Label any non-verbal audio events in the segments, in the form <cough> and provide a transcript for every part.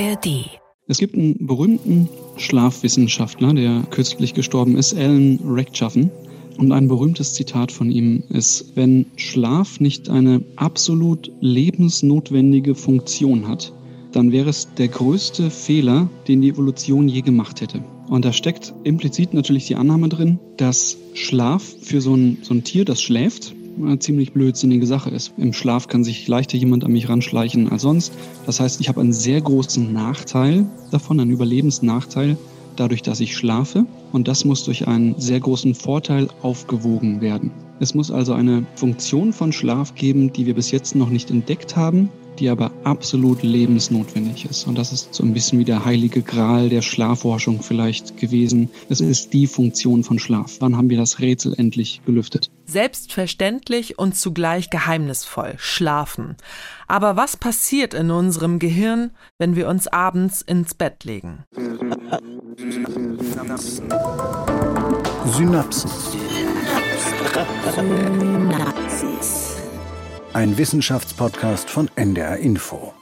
ARD. Es gibt einen berühmten Schlafwissenschaftler, der kürzlich gestorben ist, Alan Rechtschaffen. Und ein berühmtes Zitat von ihm ist, wenn Schlaf nicht eine absolut lebensnotwendige Funktion hat, dann wäre es der größte Fehler, den die Evolution je gemacht hätte. Und da steckt implizit natürlich die Annahme drin, dass Schlaf für so ein, so ein Tier, das schläft, eine ziemlich blödsinnige Sache ist. Im Schlaf kann sich leichter jemand an mich ranschleichen als sonst. Das heißt, ich habe einen sehr großen Nachteil davon, einen Überlebensnachteil, dadurch, dass ich schlafe. Und das muss durch einen sehr großen Vorteil aufgewogen werden. Es muss also eine Funktion von Schlaf geben, die wir bis jetzt noch nicht entdeckt haben, die aber absolut lebensnotwendig ist. Und das ist so ein bisschen wie der heilige Gral der Schlafforschung vielleicht gewesen. Es ist die Funktion von Schlaf. Wann haben wir das Rätsel endlich gelüftet? Selbstverständlich und zugleich geheimnisvoll. Schlafen. Aber was passiert in unserem Gehirn, wenn wir uns abends ins Bett legen? Synapsen. Synapsis. Ein Wissenschaftspodcast von NDR Info.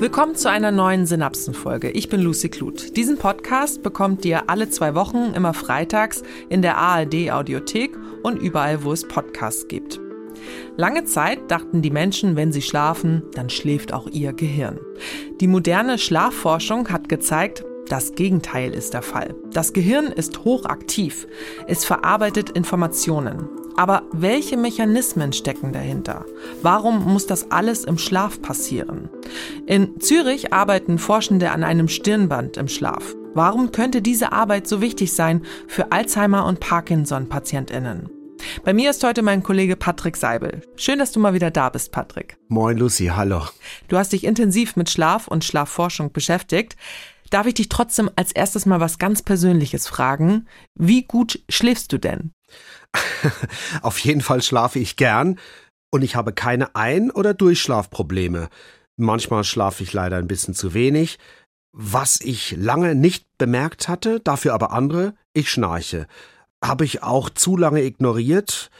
Willkommen zu einer neuen Synapsenfolge. Ich bin Lucy Kluth. Diesen Podcast bekommt ihr alle zwei Wochen, immer freitags, in der ARD Audiothek und überall, wo es Podcasts gibt. Lange Zeit dachten die Menschen, wenn sie schlafen, dann schläft auch ihr Gehirn. Die moderne Schlafforschung hat gezeigt, das Gegenteil ist der Fall. Das Gehirn ist hochaktiv. Es verarbeitet Informationen. Aber welche Mechanismen stecken dahinter? Warum muss das alles im Schlaf passieren? In Zürich arbeiten Forschende an einem Stirnband im Schlaf. Warum könnte diese Arbeit so wichtig sein für Alzheimer- und Parkinson-PatientInnen? Bei mir ist heute mein Kollege Patrick Seibel. Schön, dass du mal wieder da bist, Patrick. Moin Lucy, hallo. Du hast dich intensiv mit Schlaf und Schlafforschung beschäftigt. Darf ich dich trotzdem als erstes mal was ganz Persönliches fragen? Wie gut schläfst du denn? <laughs> Auf jeden Fall schlafe ich gern und ich habe keine Ein- oder Durchschlafprobleme. Manchmal schlafe ich leider ein bisschen zu wenig. Was ich lange nicht bemerkt hatte, dafür aber andere, ich schnarche. Habe ich auch zu lange ignoriert,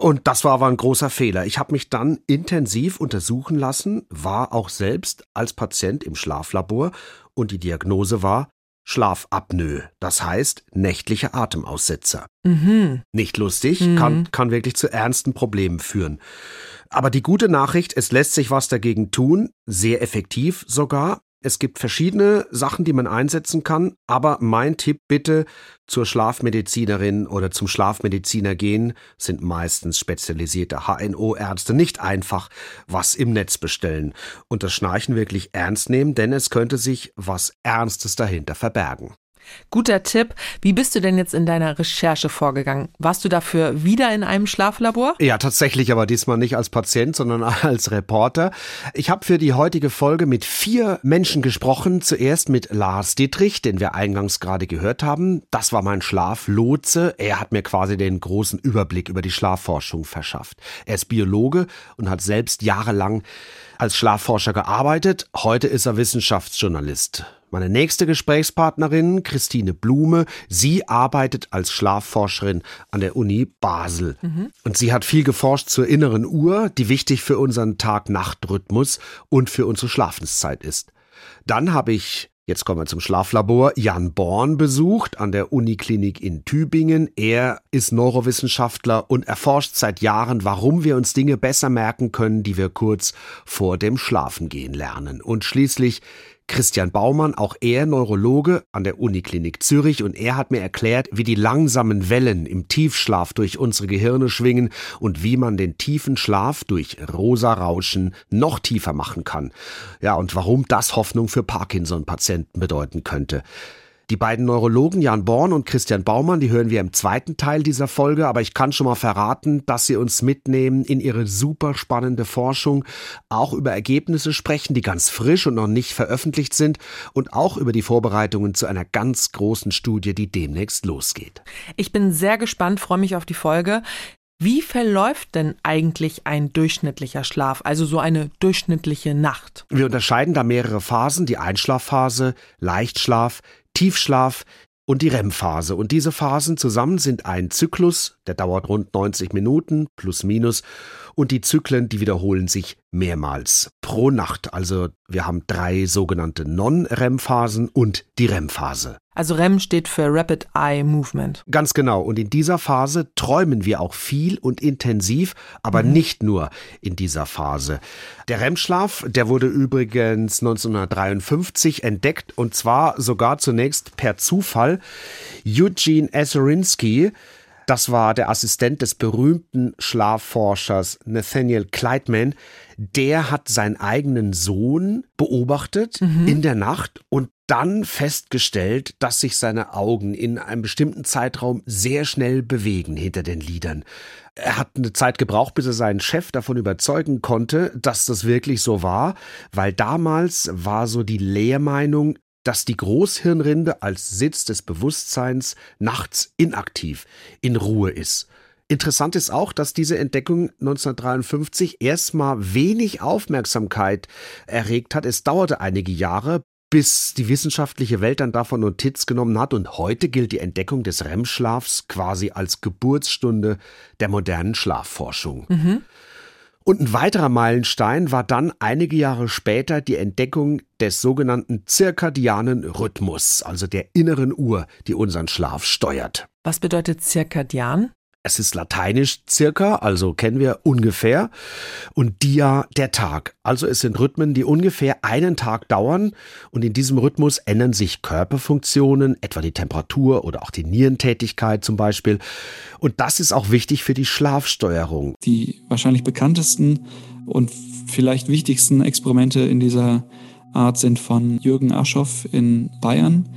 und das war aber ein großer Fehler. Ich habe mich dann intensiv untersuchen lassen, war auch selbst als Patient im Schlaflabor und die Diagnose war Schlafapnoe, das heißt nächtliche Atemaussetzer. Mhm. Nicht lustig, Mhm. kann, kann wirklich zu ernsten Problemen führen. Aber die gute Nachricht, es lässt sich was dagegen tun, sehr effektiv sogar. Es gibt verschiedene Sachen, die man einsetzen kann, aber mein Tipp bitte zur Schlafmedizinerin oder zum Schlafmediziner gehen, sind meistens spezialisierte HNO-Ärzte, nicht einfach was im Netz bestellen und das Schnarchen wirklich ernst nehmen, denn es könnte sich was Ernstes dahinter verbergen. Guter Tipp. Wie bist du denn jetzt in deiner Recherche vorgegangen? Warst du dafür wieder in einem Schlaflabor? Ja, tatsächlich, aber diesmal nicht als Patient, sondern <laughs> als Reporter. Ich habe für die heutige Folge mit vier Menschen gesprochen. Zuerst mit Lars Dietrich, den wir eingangs gerade gehört haben. Das war mein Schlaflotse. Er hat mir quasi den großen Überblick über die Schlafforschung verschafft. Er ist Biologe und hat selbst jahrelang als Schlafforscher gearbeitet. Heute ist er Wissenschaftsjournalist. Meine nächste Gesprächspartnerin, Christine Blume, sie arbeitet als Schlafforscherin an der Uni Basel. Und sie hat viel geforscht zur inneren Uhr, die wichtig für unseren Tag-Nacht-Rhythmus und für unsere Schlafenszeit ist. Dann habe ich Jetzt kommen wir zum Schlaflabor. Jan Born besucht an der Uniklinik in Tübingen. Er ist Neurowissenschaftler und erforscht seit Jahren, warum wir uns Dinge besser merken können, die wir kurz vor dem Schlafengehen lernen. Und schließlich Christian Baumann, auch er Neurologe an der Uniklinik Zürich und er hat mir erklärt, wie die langsamen Wellen im Tiefschlaf durch unsere Gehirne schwingen und wie man den tiefen Schlaf durch rosa Rauschen noch tiefer machen kann. Ja, und warum das Hoffnung für Parkinson-Patienten bedeuten könnte. Die beiden Neurologen Jan Born und Christian Baumann, die hören wir im zweiten Teil dieser Folge, aber ich kann schon mal verraten, dass sie uns mitnehmen in ihre super spannende Forschung, auch über Ergebnisse sprechen, die ganz frisch und noch nicht veröffentlicht sind und auch über die Vorbereitungen zu einer ganz großen Studie, die demnächst losgeht. Ich bin sehr gespannt, freue mich auf die Folge. Wie verläuft denn eigentlich ein durchschnittlicher Schlaf, also so eine durchschnittliche Nacht? Wir unterscheiden da mehrere Phasen, die Einschlafphase, Leichtschlaf, Tiefschlaf und die REM-Phase. Und diese Phasen zusammen sind ein Zyklus, der dauert rund 90 Minuten plus minus. Und die Zyklen, die wiederholen sich mehrmals pro Nacht. Also wir haben drei sogenannte Non-REM-Phasen und die REM-Phase. Also REM steht für Rapid Eye Movement. Ganz genau. Und in dieser Phase träumen wir auch viel und intensiv, aber mhm. nicht nur in dieser Phase. Der REM-Schlaf, der wurde übrigens 1953 entdeckt und zwar sogar zunächst per Zufall. Eugene Eserinsky, das war der Assistent des berühmten Schlafforschers Nathaniel Kleitman. Der hat seinen eigenen Sohn beobachtet mhm. in der Nacht und dann festgestellt, dass sich seine Augen in einem bestimmten Zeitraum sehr schnell bewegen hinter den Lidern. Er hat eine Zeit gebraucht, bis er seinen Chef davon überzeugen konnte, dass das wirklich so war, weil damals war so die Lehrmeinung, dass die Großhirnrinde als Sitz des Bewusstseins nachts inaktiv, in Ruhe ist. Interessant ist auch, dass diese Entdeckung 1953 erstmal wenig Aufmerksamkeit erregt hat. Es dauerte einige Jahre, bis die wissenschaftliche Welt dann davon Notiz genommen hat und heute gilt die Entdeckung des REM-Schlafs quasi als Geburtsstunde der modernen Schlafforschung. Mhm. Und ein weiterer Meilenstein war dann einige Jahre später die Entdeckung des sogenannten zirkadianen Rhythmus, also der inneren Uhr, die unseren Schlaf steuert. Was bedeutet zirkadian? Es ist lateinisch circa, also kennen wir ungefähr, und dia der Tag. Also es sind Rhythmen, die ungefähr einen Tag dauern und in diesem Rhythmus ändern sich Körperfunktionen, etwa die Temperatur oder auch die Nierentätigkeit zum Beispiel. Und das ist auch wichtig für die Schlafsteuerung. Die wahrscheinlich bekanntesten und vielleicht wichtigsten Experimente in dieser Art sind von Jürgen Aschoff in Bayern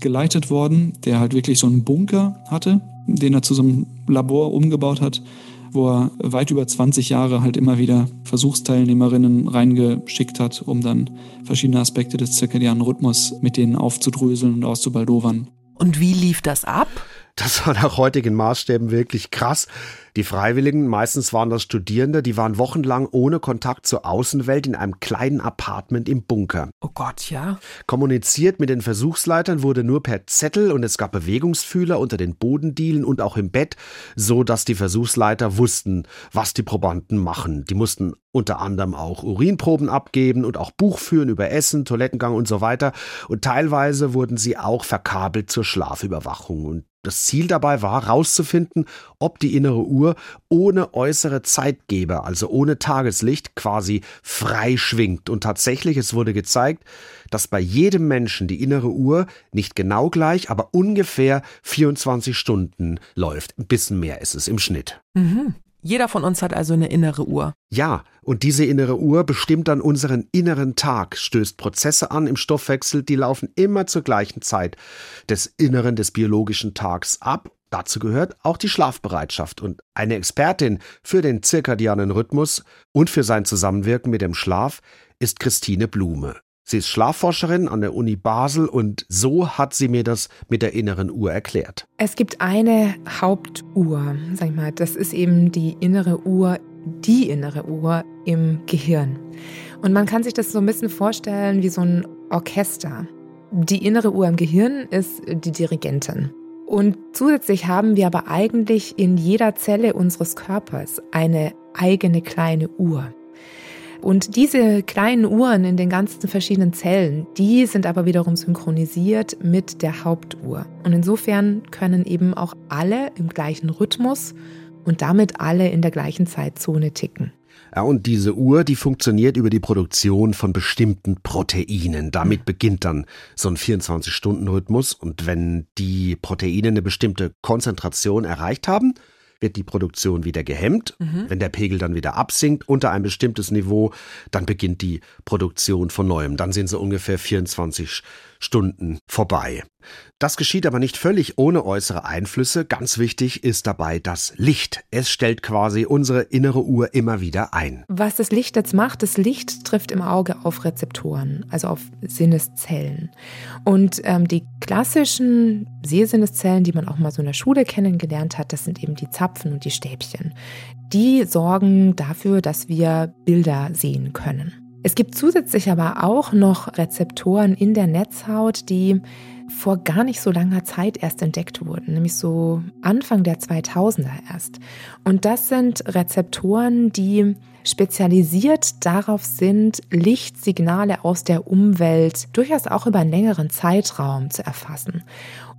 geleitet worden, der halt wirklich so einen Bunker hatte den er zu so einem Labor umgebaut hat, wo er weit über 20 Jahre halt immer wieder Versuchsteilnehmerinnen reingeschickt hat, um dann verschiedene Aspekte des zirkadianen Rhythmus mit denen aufzudröseln und auszubaldowern. Und wie lief das ab? Das war nach heutigen Maßstäben wirklich krass. Die Freiwilligen, meistens waren das Studierende, die waren wochenlang ohne Kontakt zur Außenwelt in einem kleinen Apartment im Bunker. Oh Gott, ja. Kommuniziert mit den Versuchsleitern wurde nur per Zettel und es gab Bewegungsfühler unter den Bodendielen und auch im Bett, so dass die Versuchsleiter wussten, was die Probanden machen. Die mussten unter anderem auch Urinproben abgeben und auch Buch führen über Essen, Toilettengang und so weiter. Und teilweise wurden sie auch verkabelt zur Schlafüberwachung. Und das Ziel dabei war, herauszufinden, ob die innere Uhr ohne äußere Zeitgeber, also ohne Tageslicht, quasi frei schwingt. Und tatsächlich, es wurde gezeigt, dass bei jedem Menschen die innere Uhr nicht genau gleich, aber ungefähr 24 Stunden läuft. Ein bisschen mehr ist es im Schnitt. Mhm. Jeder von uns hat also eine innere Uhr. Ja, und diese innere Uhr bestimmt dann unseren inneren Tag, stößt Prozesse an im Stoffwechsel, die laufen immer zur gleichen Zeit des Inneren des biologischen Tags ab. Dazu gehört auch die Schlafbereitschaft und eine Expertin für den zirkadianen Rhythmus und für sein Zusammenwirken mit dem Schlaf ist Christine Blume. Sie ist Schlafforscherin an der Uni Basel und so hat sie mir das mit der inneren Uhr erklärt. Es gibt eine Hauptuhr, sag ich mal, das ist eben die innere Uhr, die innere Uhr im Gehirn. Und man kann sich das so ein bisschen vorstellen wie so ein Orchester. Die innere Uhr im Gehirn ist die Dirigentin. Und zusätzlich haben wir aber eigentlich in jeder Zelle unseres Körpers eine eigene kleine Uhr. Und diese kleinen Uhren in den ganzen verschiedenen Zellen, die sind aber wiederum synchronisiert mit der Hauptuhr. Und insofern können eben auch alle im gleichen Rhythmus und damit alle in der gleichen Zeitzone ticken. Ja, und diese Uhr, die funktioniert über die Produktion von bestimmten Proteinen. Damit beginnt dann so ein 24-Stunden-Rhythmus. Und wenn die Proteine eine bestimmte Konzentration erreicht haben, wird die Produktion wieder gehemmt. Mhm. Wenn der Pegel dann wieder absinkt unter ein bestimmtes Niveau, dann beginnt die Produktion von neuem. Dann sind so ungefähr 24 Stunden vorbei. Das geschieht aber nicht völlig ohne äußere Einflüsse. Ganz wichtig ist dabei das Licht. Es stellt quasi unsere innere Uhr immer wieder ein. Was das Licht jetzt macht, das Licht trifft im Auge auf Rezeptoren, also auf Sinneszellen. Und ähm, die klassischen Sehsinneszellen, die man auch mal so in der Schule kennengelernt hat, das sind eben die Zapfen und die Stäbchen. Die sorgen dafür, dass wir Bilder sehen können. Es gibt zusätzlich aber auch noch Rezeptoren in der Netzhaut, die vor gar nicht so langer Zeit erst entdeckt wurden, nämlich so Anfang der 2000er erst. Und das sind Rezeptoren, die spezialisiert darauf sind, Lichtsignale aus der Umwelt durchaus auch über einen längeren Zeitraum zu erfassen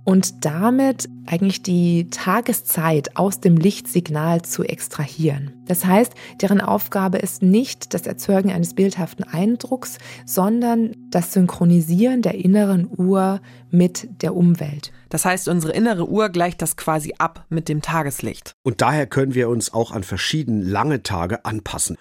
und damit eigentlich die Tageszeit aus dem Lichtsignal zu extrahieren. Das heißt, deren Aufgabe ist nicht das Erzeugen eines bildhaften Eindrucks, sondern das Synchronisieren der inneren Uhr mit der Umwelt. Das heißt, unsere innere Uhr gleicht das quasi ab mit dem Tageslicht. Und daher können wir uns auch an verschiedene lange Tage anpassen.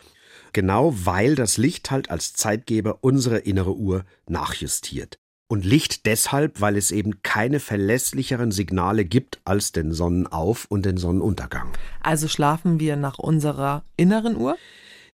Genau weil das Licht halt als Zeitgeber unsere innere Uhr nachjustiert. Und Licht deshalb, weil es eben keine verlässlicheren Signale gibt als den Sonnenauf- und den Sonnenuntergang. Also schlafen wir nach unserer inneren Uhr?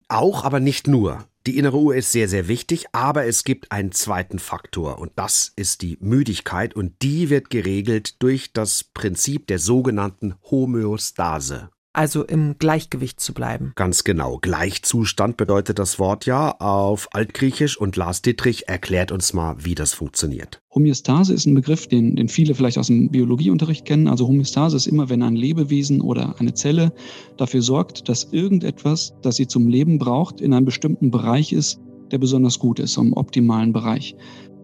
Auch, aber nicht nur. Die innere Uhr ist sehr, sehr wichtig, aber es gibt einen zweiten Faktor und das ist die Müdigkeit und die wird geregelt durch das Prinzip der sogenannten Homöostase also im Gleichgewicht zu bleiben. Ganz genau. Gleichzustand bedeutet das Wort ja auf Altgriechisch und Lars Dittrich erklärt uns mal, wie das funktioniert. Homöostase ist ein Begriff, den, den viele vielleicht aus dem Biologieunterricht kennen. Also Homöostase ist immer, wenn ein Lebewesen oder eine Zelle dafür sorgt, dass irgendetwas, das sie zum Leben braucht, in einem bestimmten Bereich ist, der besonders gut ist, im optimalen Bereich.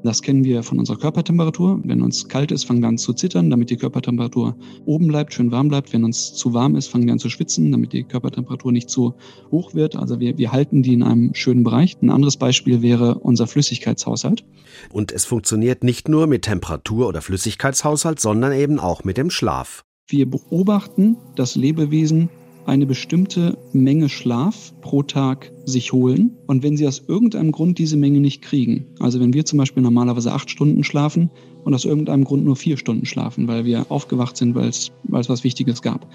Das kennen wir von unserer Körpertemperatur. Wenn uns kalt ist, fangen wir an zu zittern, damit die Körpertemperatur oben bleibt, schön warm bleibt. Wenn uns zu warm ist, fangen wir an zu schwitzen, damit die Körpertemperatur nicht zu hoch wird. Also wir, wir halten die in einem schönen Bereich. Ein anderes Beispiel wäre unser Flüssigkeitshaushalt. Und es funktioniert nicht nur mit Temperatur oder Flüssigkeitshaushalt, sondern eben auch mit dem Schlaf. Wir beobachten das Lebewesen eine bestimmte Menge Schlaf pro Tag sich holen. Und wenn sie aus irgendeinem Grund diese Menge nicht kriegen, also wenn wir zum Beispiel normalerweise acht Stunden schlafen und aus irgendeinem Grund nur vier Stunden schlafen, weil wir aufgewacht sind, weil es, was Wichtiges gab,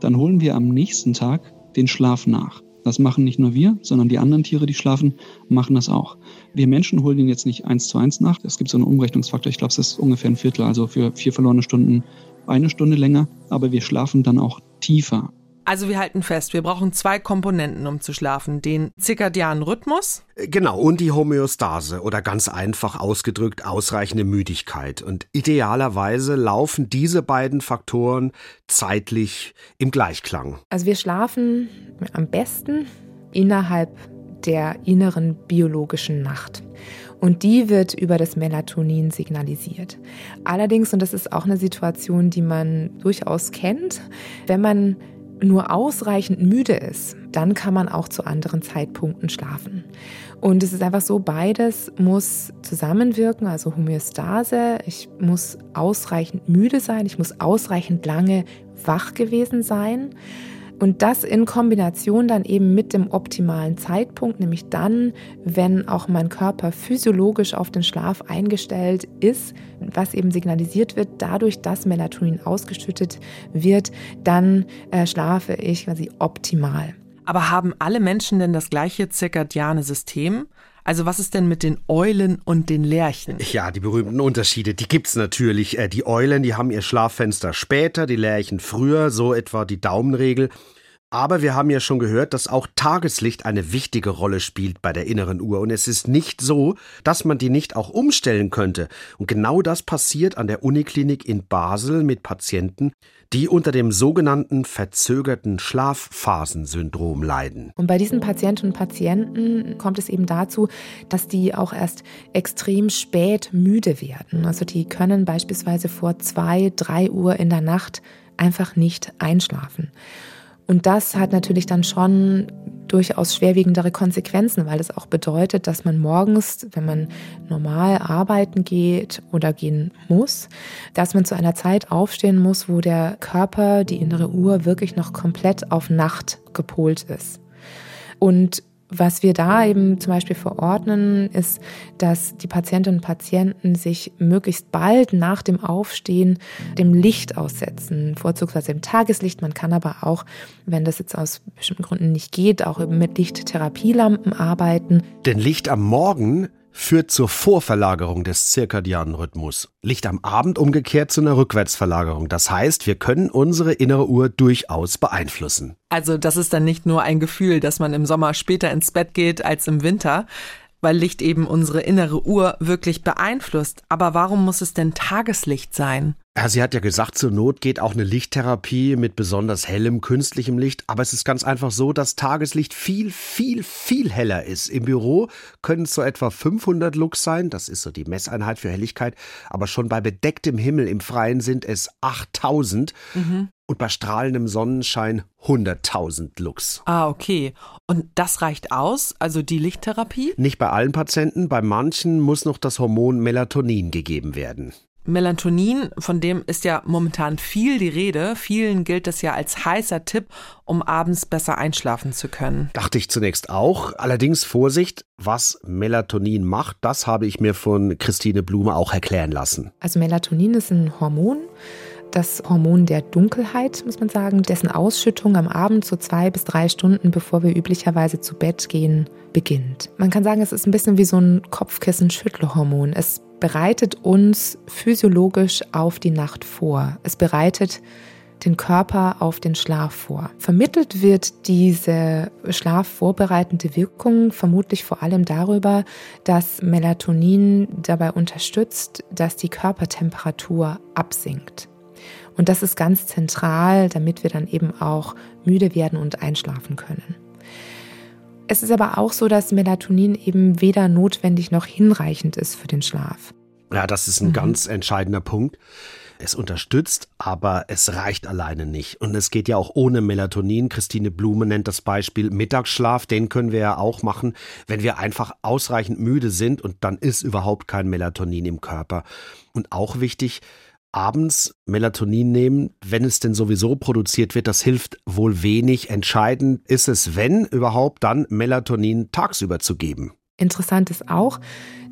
dann holen wir am nächsten Tag den Schlaf nach. Das machen nicht nur wir, sondern die anderen Tiere, die schlafen, machen das auch. Wir Menschen holen ihn jetzt nicht eins zu eins nach. Es gibt so einen Umrechnungsfaktor, ich glaube, es ist ungefähr ein Viertel, also für vier verlorene Stunden eine Stunde länger, aber wir schlafen dann auch tiefer. Also wir halten fest, wir brauchen zwei Komponenten, um zu schlafen. Den zirkadianen Rhythmus. Äh, genau, und die Homöostase oder ganz einfach ausgedrückt ausreichende Müdigkeit. Und idealerweise laufen diese beiden Faktoren zeitlich im Gleichklang. Also wir schlafen am besten innerhalb der inneren biologischen Nacht. Und die wird über das Melatonin signalisiert. Allerdings, und das ist auch eine Situation, die man durchaus kennt, wenn man nur ausreichend müde ist, dann kann man auch zu anderen Zeitpunkten schlafen. Und es ist einfach so, beides muss zusammenwirken, also Homöostase. Ich muss ausreichend müde sein, ich muss ausreichend lange wach gewesen sein. Und das in Kombination dann eben mit dem optimalen Zeitpunkt, nämlich dann, wenn auch mein Körper physiologisch auf den Schlaf eingestellt ist, was eben signalisiert wird, dadurch, dass Melatonin ausgeschüttet wird, dann äh, schlafe ich quasi optimal. Aber haben alle Menschen denn das gleiche zirkadiane System? Also was ist denn mit den Eulen und den Lerchen? Ja, die berühmten Unterschiede, die gibt's natürlich. Äh, die Eulen, die haben ihr Schlaffenster später, die Lerchen früher, so etwa die Daumenregel. Aber wir haben ja schon gehört, dass auch Tageslicht eine wichtige Rolle spielt bei der inneren Uhr. Und es ist nicht so, dass man die nicht auch umstellen könnte. Und genau das passiert an der Uniklinik in Basel mit Patienten, die unter dem sogenannten verzögerten Schlafphasensyndrom leiden. Und bei diesen Patientinnen und Patienten kommt es eben dazu, dass die auch erst extrem spät müde werden. Also die können beispielsweise vor zwei, drei Uhr in der Nacht einfach nicht einschlafen. Und das hat natürlich dann schon durchaus schwerwiegendere Konsequenzen, weil es auch bedeutet, dass man morgens, wenn man normal arbeiten geht oder gehen muss, dass man zu einer Zeit aufstehen muss, wo der Körper, die innere Uhr wirklich noch komplett auf Nacht gepolt ist. Und was wir da eben zum Beispiel verordnen, ist, dass die Patientinnen und Patienten sich möglichst bald nach dem Aufstehen dem Licht aussetzen, vorzugsweise im Tageslicht. Man kann aber auch, wenn das jetzt aus bestimmten Gründen nicht geht, auch mit Lichttherapielampen arbeiten. Denn Licht am Morgen führt zur Vorverlagerung des zirkadianen Rhythmus. Licht am Abend umgekehrt zu einer Rückwärtsverlagerung. Das heißt, wir können unsere innere Uhr durchaus beeinflussen. Also das ist dann nicht nur ein Gefühl, dass man im Sommer später ins Bett geht als im Winter. weil Licht eben unsere innere Uhr wirklich beeinflusst. Aber warum muss es denn Tageslicht sein? Ja, sie hat ja gesagt, zur Not geht auch eine Lichttherapie mit besonders hellem künstlichem Licht. Aber es ist ganz einfach so, dass Tageslicht viel, viel, viel heller ist. Im Büro können es so etwa 500 Lux sein. Das ist so die Messeinheit für Helligkeit. Aber schon bei bedecktem Himmel im Freien sind es 8000. Mhm. Und bei strahlendem Sonnenschein 100.000 Lux. Ah, okay. Und das reicht aus, also die Lichttherapie? Nicht bei allen Patienten, bei manchen muss noch das Hormon Melatonin gegeben werden. Melatonin, von dem ist ja momentan viel die Rede. Vielen gilt das ja als heißer Tipp, um abends besser einschlafen zu können. Dachte ich zunächst auch. Allerdings Vorsicht, was Melatonin macht, das habe ich mir von Christine Blume auch erklären lassen. Also Melatonin ist ein Hormon, das Hormon der Dunkelheit, muss man sagen, dessen Ausschüttung am Abend so zwei bis drei Stunden, bevor wir üblicherweise zu Bett gehen, beginnt. Man kann sagen, es ist ein bisschen wie so ein Kopfkissen-Schüttelhormon. Es bereitet uns physiologisch auf die Nacht vor. Es bereitet den Körper auf den Schlaf vor. Vermittelt wird diese schlafvorbereitende Wirkung vermutlich vor allem darüber, dass Melatonin dabei unterstützt, dass die Körpertemperatur absinkt. Und das ist ganz zentral, damit wir dann eben auch müde werden und einschlafen können. Es ist aber auch so, dass Melatonin eben weder notwendig noch hinreichend ist für den Schlaf. Ja, das ist ein mhm. ganz entscheidender Punkt. Es unterstützt, aber es reicht alleine nicht. Und es geht ja auch ohne Melatonin. Christine Blume nennt das Beispiel Mittagsschlaf. Den können wir ja auch machen, wenn wir einfach ausreichend müde sind und dann ist überhaupt kein Melatonin im Körper. Und auch wichtig, abends Melatonin nehmen, wenn es denn sowieso produziert wird, das hilft wohl wenig. Entscheidend ist es, wenn überhaupt, dann Melatonin tagsüber zu geben. Interessant ist auch,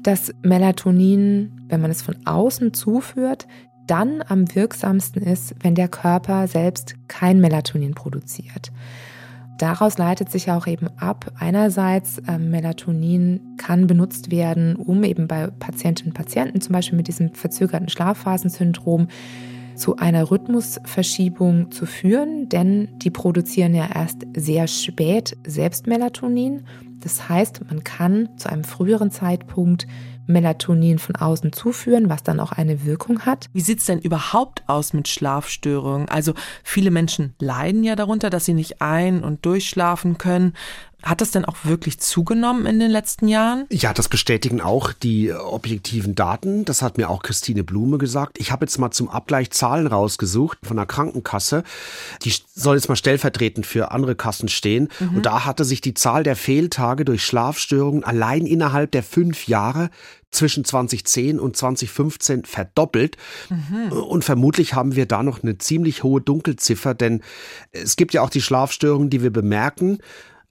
dass Melatonin, wenn man es von außen zuführt, dann am wirksamsten ist, wenn der Körper selbst kein Melatonin produziert. Daraus leitet sich auch eben ab, einerseits äh, Melatonin kann benutzt werden, um eben bei Patientinnen und Patienten zum Beispiel mit diesem verzögerten Schlafphasensyndrom zu einer Rhythmusverschiebung zu führen, denn die produzieren ja erst sehr spät selbst Melatonin. Das heißt, man kann zu einem früheren Zeitpunkt Melatonin von außen zuführen, was dann auch eine Wirkung hat. Wie sieht es denn überhaupt aus mit Schlafstörungen? Also viele Menschen leiden ja darunter, dass sie nicht ein- und durchschlafen können. Hat das denn auch wirklich zugenommen in den letzten Jahren? Ja, das bestätigen auch die objektiven Daten. Das hat mir auch Christine Blume gesagt. Ich habe jetzt mal zum Abgleich Zahlen rausgesucht von der Krankenkasse. Die soll jetzt mal stellvertretend für andere Kassen stehen. Mhm. Und da hatte sich die Zahl der Fehltage durch Schlafstörungen allein innerhalb der fünf Jahre zwischen 2010 und 2015 verdoppelt. Mhm. Und vermutlich haben wir da noch eine ziemlich hohe Dunkelziffer, denn es gibt ja auch die Schlafstörungen, die wir bemerken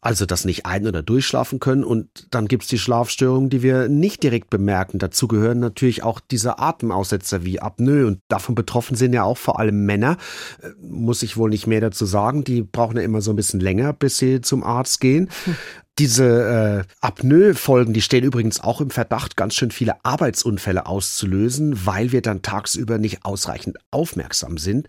also das nicht ein- oder durchschlafen können. Und dann gibt's die Schlafstörungen, die wir nicht direkt bemerken. Dazu gehören natürlich auch diese Atemaussetzer wie Apnoe. Und davon betroffen sind ja auch vor allem Männer. Äh, muss ich wohl nicht mehr dazu sagen. Die brauchen ja immer so ein bisschen länger, bis sie zum Arzt gehen. Hm. <laughs> Diese äh, Apnoe-Folgen, die stehen übrigens auch im Verdacht, ganz schön viele Arbeitsunfälle auszulösen, weil wir dann tagsüber nicht ausreichend aufmerksam sind.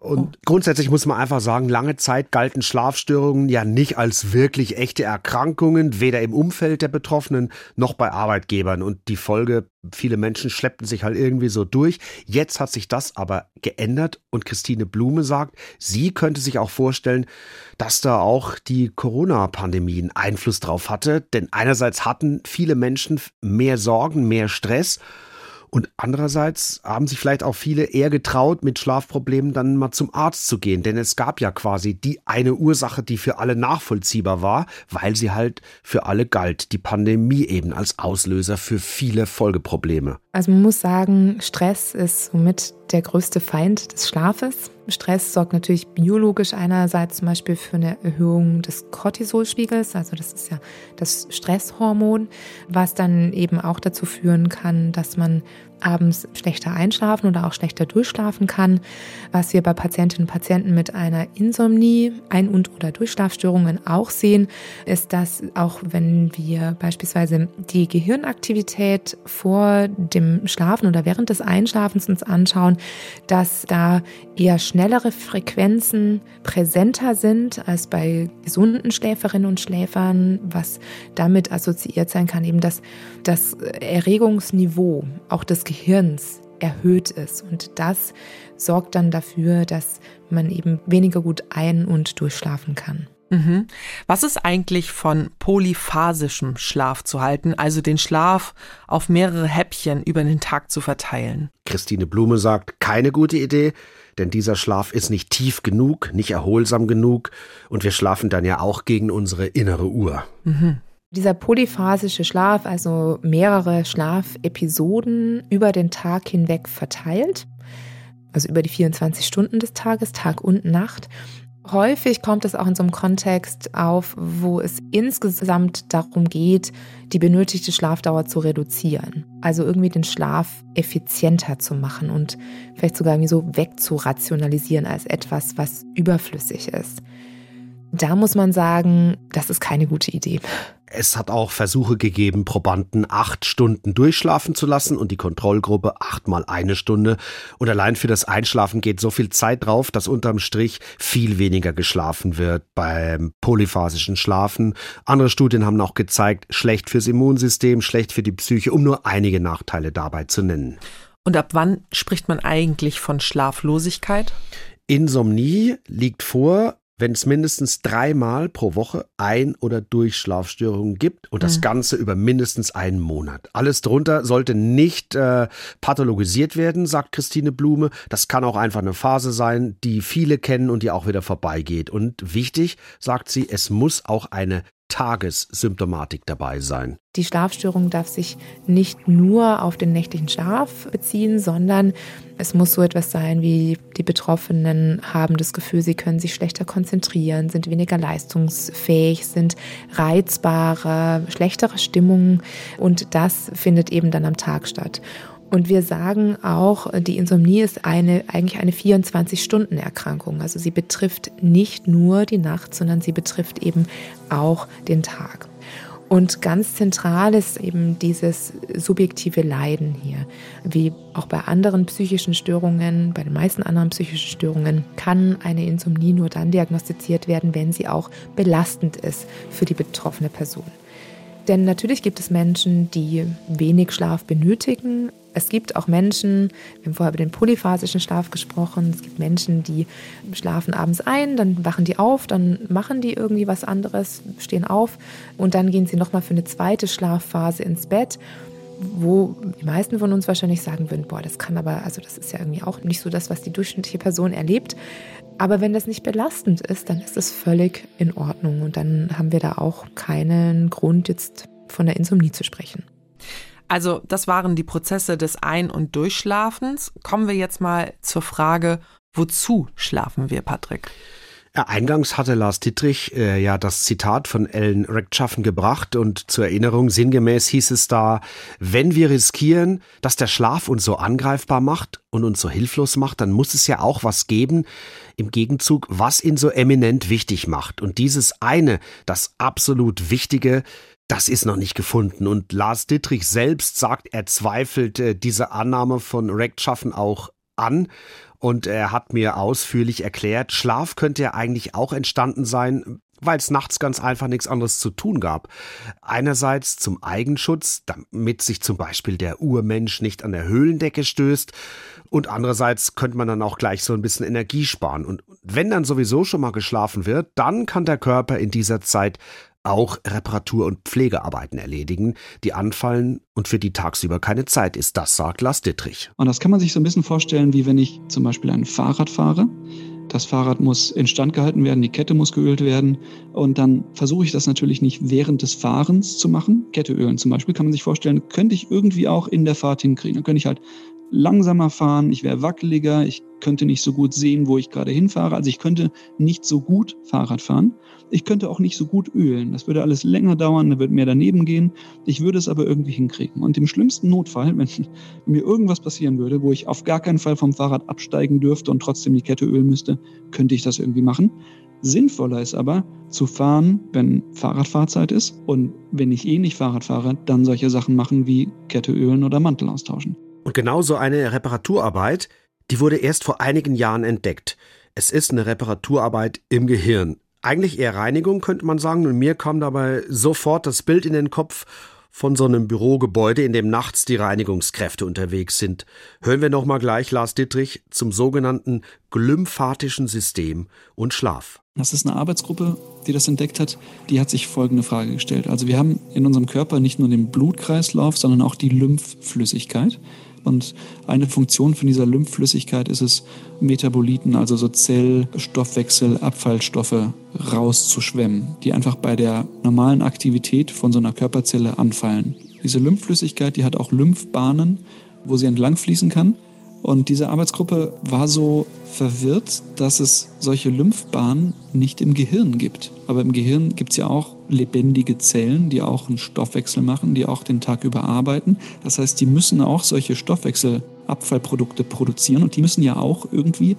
Und grundsätzlich muss man einfach sagen, lange Zeit galten Schlafstörungen ja nicht als wirklich echte Erkrankungen, weder im Umfeld der Betroffenen noch bei Arbeitgebern. Und die Folge, viele Menschen schleppten sich halt irgendwie so durch. Jetzt hat sich das aber geändert und Christine Blume sagt, sie könnte sich auch vorstellen, dass da auch die Corona-Pandemie einen Einfluss drauf hatte. Denn einerseits hatten viele Menschen mehr Sorgen, mehr Stress. Und andererseits haben sich vielleicht auch viele eher getraut, mit Schlafproblemen dann mal zum Arzt zu gehen. Denn es gab ja quasi die eine Ursache, die für alle nachvollziehbar war, weil sie halt für alle galt. Die Pandemie eben als Auslöser für viele Folgeprobleme. Also man muss sagen, Stress ist somit der größte Feind des Schlafes. Stress sorgt natürlich biologisch einerseits zum Beispiel für eine Erhöhung des Cortisolspiegels, also das ist ja das Stresshormon, was dann eben auch dazu führen kann, dass man abends schlechter einschlafen oder auch schlechter durchschlafen kann. Was wir bei Patientinnen und Patienten mit einer Insomnie, Ein- und oder Durchschlafstörungen auch sehen, ist, dass auch wenn wir beispielsweise die Gehirnaktivität vor dem Schlafen oder während des Einschlafens uns anschauen, dass da eher schnellere Frequenzen präsenter sind als bei gesunden Schläferinnen und Schläfern, was damit assoziiert sein kann, eben dass das Erregungsniveau auch des Gehirns erhöht ist. Und das sorgt dann dafür, dass man eben weniger gut ein- und durchschlafen kann. Mhm. Was ist eigentlich von polyphasischem Schlaf zu halten, also den Schlaf auf mehrere Häppchen über den Tag zu verteilen? Christine Blume sagt, keine gute Idee, denn dieser Schlaf ist nicht tief genug, nicht erholsam genug und wir schlafen dann ja auch gegen unsere innere Uhr. Mhm. Dieser polyphasische Schlaf, also mehrere Schlafepisoden über den Tag hinweg verteilt, also über die 24 Stunden des Tages, Tag und Nacht. Häufig kommt es auch in so einem Kontext auf, wo es insgesamt darum geht, die benötigte Schlafdauer zu reduzieren. Also irgendwie den Schlaf effizienter zu machen und vielleicht sogar irgendwie so wegzurationalisieren als etwas, was überflüssig ist. Da muss man sagen, das ist keine gute Idee. Es hat auch Versuche gegeben, Probanden acht Stunden durchschlafen zu lassen und die Kontrollgruppe achtmal eine Stunde. Und allein für das Einschlafen geht so viel Zeit drauf, dass unterm Strich viel weniger geschlafen wird beim polyphasischen Schlafen. Andere Studien haben auch gezeigt, schlecht fürs Immunsystem, schlecht für die Psyche, um nur einige Nachteile dabei zu nennen. Und ab wann spricht man eigentlich von Schlaflosigkeit? Insomnie liegt vor, wenn es mindestens dreimal pro Woche Ein- oder Durchschlafstörungen gibt und das mhm. Ganze über mindestens einen Monat. Alles drunter sollte nicht äh, pathologisiert werden, sagt Christine Blume. Das kann auch einfach eine Phase sein, die viele kennen und die auch wieder vorbeigeht. Und wichtig, sagt sie, es muss auch eine Tagessymptomatik dabei sein. Die Schlafstörung darf sich nicht nur auf den nächtlichen Schlaf beziehen, sondern es muss so etwas sein wie die Betroffenen haben das Gefühl, sie können sich schlechter konzentrieren, sind weniger leistungsfähig, sind reizbarer, schlechtere Stimmungen und das findet eben dann am Tag statt. Und wir sagen auch, die Insomnie ist eine, eigentlich eine 24-Stunden-Erkrankung. Also sie betrifft nicht nur die Nacht, sondern sie betrifft eben auch den Tag. Und ganz zentral ist eben dieses subjektive Leiden hier. Wie auch bei anderen psychischen Störungen, bei den meisten anderen psychischen Störungen, kann eine Insomnie nur dann diagnostiziert werden, wenn sie auch belastend ist für die betroffene Person. Denn natürlich gibt es Menschen, die wenig Schlaf benötigen. Es gibt auch Menschen, wir haben vorher über den polyphasischen Schlaf gesprochen, es gibt Menschen, die schlafen abends ein, dann wachen die auf, dann machen die irgendwie was anderes, stehen auf und dann gehen sie nochmal für eine zweite Schlafphase ins Bett wo die meisten von uns wahrscheinlich sagen würden, boah, das kann aber, also das ist ja irgendwie auch nicht so das, was die durchschnittliche Person erlebt. Aber wenn das nicht belastend ist, dann ist es völlig in Ordnung und dann haben wir da auch keinen Grund, jetzt von der Insomnie zu sprechen. Also das waren die Prozesse des Ein- und Durchschlafens. Kommen wir jetzt mal zur Frage, wozu schlafen wir, Patrick? Eingangs hatte Lars Dittrich äh, ja das Zitat von Ellen Rechtschaffen gebracht und zur Erinnerung sinngemäß hieß es da, wenn wir riskieren, dass der Schlaf uns so angreifbar macht und uns so hilflos macht, dann muss es ja auch was geben im Gegenzug, was ihn so eminent wichtig macht. Und dieses eine, das absolut Wichtige, das ist noch nicht gefunden. Und Lars Dittrich selbst sagt, er zweifelt äh, diese Annahme von Rechtschaffen auch an und er hat mir ausführlich erklärt, Schlaf könnte ja eigentlich auch entstanden sein, weil es nachts ganz einfach nichts anderes zu tun gab. Einerseits zum Eigenschutz, damit sich zum Beispiel der Urmensch nicht an der Höhlendecke stößt. Und andererseits könnte man dann auch gleich so ein bisschen Energie sparen. Und wenn dann sowieso schon mal geschlafen wird, dann kann der Körper in dieser Zeit auch Reparatur- und Pflegearbeiten erledigen, die anfallen und für die tagsüber keine Zeit ist. Das sagt Lars Dittrich. Und das kann man sich so ein bisschen vorstellen, wie wenn ich zum Beispiel ein Fahrrad fahre. Das Fahrrad muss instand gehalten werden, die Kette muss geölt werden. Und dann versuche ich das natürlich nicht während des Fahrens zu machen. Kette ölen zum Beispiel kann man sich vorstellen, könnte ich irgendwie auch in der Fahrt hinkriegen. Dann könnte ich halt langsamer fahren, ich wäre wackeliger, ich könnte nicht so gut sehen, wo ich gerade hinfahre. Also ich könnte nicht so gut Fahrrad fahren. Ich könnte auch nicht so gut ölen. Das würde alles länger dauern, da würde mehr daneben gehen. Ich würde es aber irgendwie hinkriegen. Und im schlimmsten Notfall, <laughs> wenn mir irgendwas passieren würde, wo ich auf gar keinen Fall vom Fahrrad absteigen dürfte und trotzdem die Kette ölen müsste, könnte ich das irgendwie machen. Sinnvoller ist aber zu fahren, wenn Fahrradfahrzeit ist und wenn ich eh nicht Fahrrad fahre, dann solche Sachen machen wie Kette ölen oder Mantel austauschen. Und genau so eine Reparaturarbeit, die wurde erst vor einigen Jahren entdeckt. Es ist eine Reparaturarbeit im Gehirn. Eigentlich eher Reinigung, könnte man sagen, und mir kam dabei sofort das Bild in den Kopf von so einem Bürogebäude, in dem nachts die Reinigungskräfte unterwegs sind. Hören wir nochmal gleich Lars Dittrich zum sogenannten glymphatischen System und Schlaf. Das ist eine Arbeitsgruppe, die das entdeckt hat. Die hat sich folgende Frage gestellt. Also wir haben in unserem Körper nicht nur den Blutkreislauf, sondern auch die Lymphflüssigkeit. Und eine Funktion von dieser Lymphflüssigkeit ist es, Metaboliten, also so Zellstoffwechsel, Abfallstoffe rauszuschwemmen, die einfach bei der normalen Aktivität von so einer Körperzelle anfallen. Diese Lymphflüssigkeit, die hat auch Lymphbahnen, wo sie entlang fließen kann. Und diese Arbeitsgruppe war so verwirrt, dass es solche Lymphbahnen nicht im Gehirn gibt. Aber im Gehirn gibt es ja auch lebendige Zellen, die auch einen Stoffwechsel machen, die auch den Tag über arbeiten. Das heißt, die müssen auch solche Stoffwechselabfallprodukte produzieren und die müssen ja auch irgendwie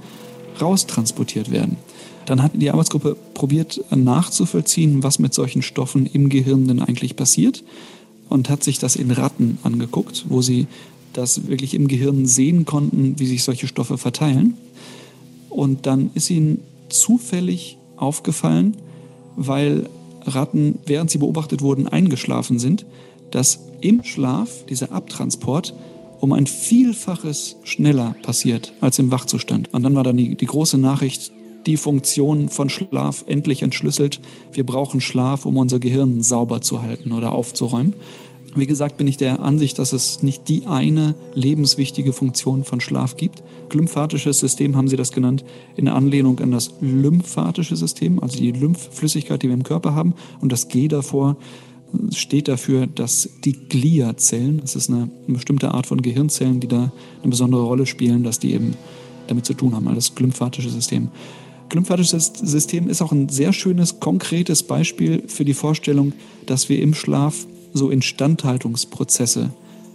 raustransportiert werden. Dann hat die Arbeitsgruppe probiert nachzuvollziehen, was mit solchen Stoffen im Gehirn denn eigentlich passiert und hat sich das in Ratten angeguckt, wo sie das wirklich im Gehirn sehen konnten, wie sich solche Stoffe verteilen. Und dann ist ihnen zufällig aufgefallen, weil Ratten, während sie beobachtet wurden, eingeschlafen sind, dass im Schlaf dieser Abtransport um ein Vielfaches schneller passiert als im Wachzustand. Und dann war dann die, die große Nachricht, die Funktion von Schlaf endlich entschlüsselt. Wir brauchen Schlaf, um unser Gehirn sauber zu halten oder aufzuräumen. Wie gesagt, bin ich der Ansicht, dass es nicht die eine lebenswichtige Funktion von Schlaf gibt. Glymphatisches System haben Sie das genannt, in Anlehnung an das lymphatische System, also die Lymphflüssigkeit, die wir im Körper haben. Und das G davor steht dafür, dass die Gliazellen, das ist eine, bestimmte Art von Gehirnzellen, die da eine besondere Rolle spielen, dass die eben damit zu tun haben, also das glymphatische System. Glymphatisches System ist auch ein sehr schönes, konkretes Beispiel für die Vorstellung, dass wir im Schlaf so Instandhaltungsprozesse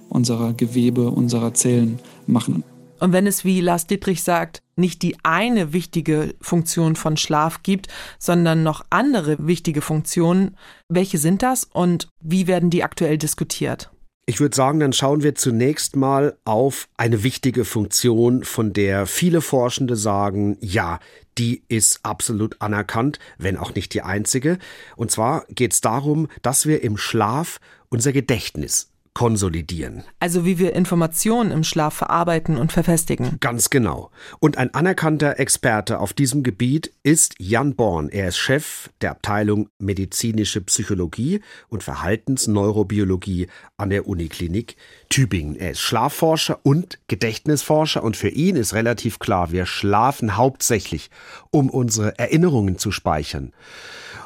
unserer Gewebe, unserer Zellen machen. Und wenn es, wie Lars Dietrich sagt, nicht die eine wichtige Funktion von Schlaf gibt, sondern noch andere wichtige Funktionen, welche sind das und wie werden die aktuell diskutiert? Ich würde sagen, dann schauen wir zunächst mal auf eine wichtige Funktion, von der viele Forschende sagen, ja, die ist absolut anerkannt, wenn auch nicht die einzige. Und zwar geht es darum, dass wir im Schlaf unser Gedächtnis konsolidieren. Also wie wir Informationen im Schlaf verarbeiten und verfestigen. Ganz genau. Und ein anerkannter Experte auf diesem Gebiet ist Jan Born. Er ist Chef der Abteilung Medizinische Psychologie und Verhaltensneurobiologie an der Uniklinik Tübingen. Er ist Schlafforscher und Gedächtnisforscher und für ihn ist relativ klar, wir schlafen hauptsächlich, um unsere Erinnerungen zu speichern.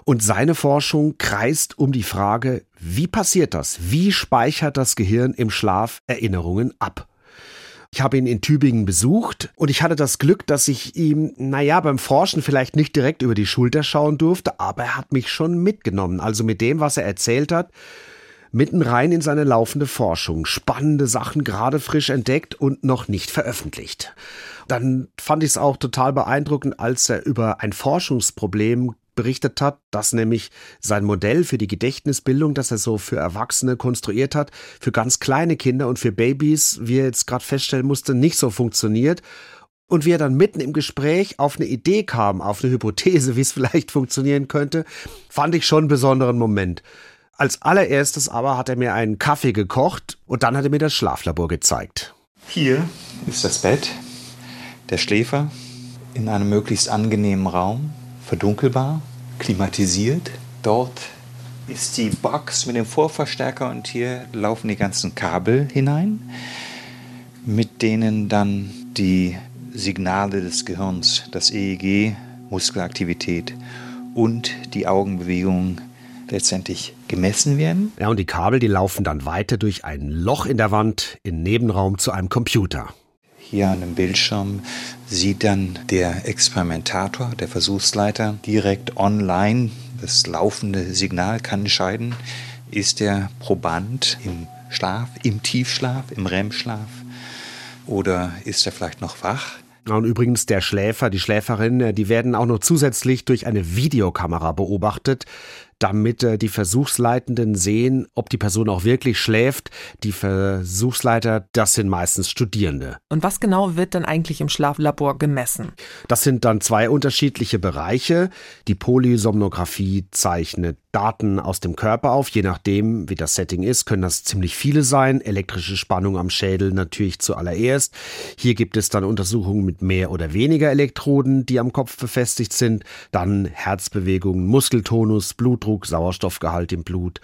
Und seine Forschung kreist um die Frage, wie passiert das? Wie speichert das Gehirn im Schlaf Erinnerungen ab? Ich habe ihn in Tübingen besucht und ich hatte das Glück, dass ich ihm, naja, beim Forschen vielleicht nicht direkt über die Schulter schauen durfte, aber er hat mich schon mitgenommen. Also mit dem, was er erzählt hat, mitten rein in seine laufende Forschung. Spannende Sachen gerade frisch entdeckt und noch nicht veröffentlicht. Dann fand ich es auch total beeindruckend, als er über ein Forschungsproblem berichtet hat, dass nämlich sein Modell für die Gedächtnisbildung, das er so für Erwachsene konstruiert hat, für ganz kleine Kinder und für Babys, wie er jetzt gerade feststellen musste, nicht so funktioniert. Und wie er dann mitten im Gespräch auf eine Idee kam, auf eine Hypothese, wie es <laughs> vielleicht funktionieren könnte, fand ich schon einen besonderen Moment. Als allererstes aber hat er mir einen Kaffee gekocht und dann hat er mir das Schlaflabor gezeigt. Hier ist das Bett, der Schläfer in einem möglichst angenehmen Raum, verdunkelbar klimatisiert. Dort ist die Box mit dem Vorverstärker und hier laufen die ganzen Kabel hinein, mit denen dann die Signale des Gehirns, das EEG, Muskelaktivität und die Augenbewegung, letztendlich gemessen werden. Ja, und die Kabel, die laufen dann weiter durch ein Loch in der Wand in Nebenraum zu einem Computer. Hier an dem Bildschirm sieht dann der Experimentator, der Versuchsleiter, direkt online das laufende Signal kann entscheiden, ist der Proband im Schlaf, im Tiefschlaf, im REM-Schlaf oder ist er vielleicht noch wach? Und übrigens der Schläfer, die Schläferin, die werden auch noch zusätzlich durch eine Videokamera beobachtet damit äh, die Versuchsleitenden sehen, ob die Person auch wirklich schläft. Die Versuchsleiter, das sind meistens Studierende. Und was genau wird dann eigentlich im Schlaflabor gemessen? Das sind dann zwei unterschiedliche Bereiche. Die Polysomnographie zeichnet Daten aus dem Körper auf. Je nachdem, wie das Setting ist, können das ziemlich viele sein. Elektrische Spannung am Schädel natürlich zuallererst. Hier gibt es dann Untersuchungen mit mehr oder weniger Elektroden, die am Kopf befestigt sind. Dann Herzbewegungen, Muskeltonus, Blutdruck, Sauerstoffgehalt im Blut,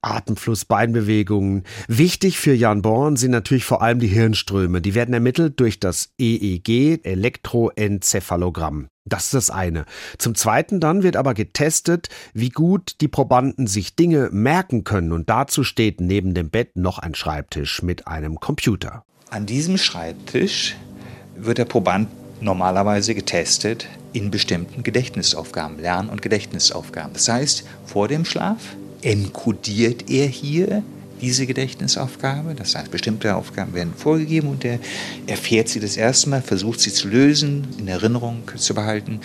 Atemfluss, Beinbewegungen. Wichtig für Jan Born sind natürlich vor allem die Hirnströme. Die werden ermittelt durch das EEG, Elektroenzephalogramm. Das ist das eine. Zum Zweiten dann wird aber getestet, wie gut die Probanden sich Dinge merken können. Und dazu steht neben dem Bett noch ein Schreibtisch mit einem Computer. An diesem Schreibtisch wird der Proband normalerweise getestet in bestimmten Gedächtnisaufgaben, Lern- und Gedächtnisaufgaben. Das heißt, vor dem Schlaf enkodiert er hier diese Gedächtnisaufgabe. Das heißt, bestimmte Aufgaben werden vorgegeben und er erfährt sie das erste Mal, versucht sie zu lösen, in Erinnerung zu behalten.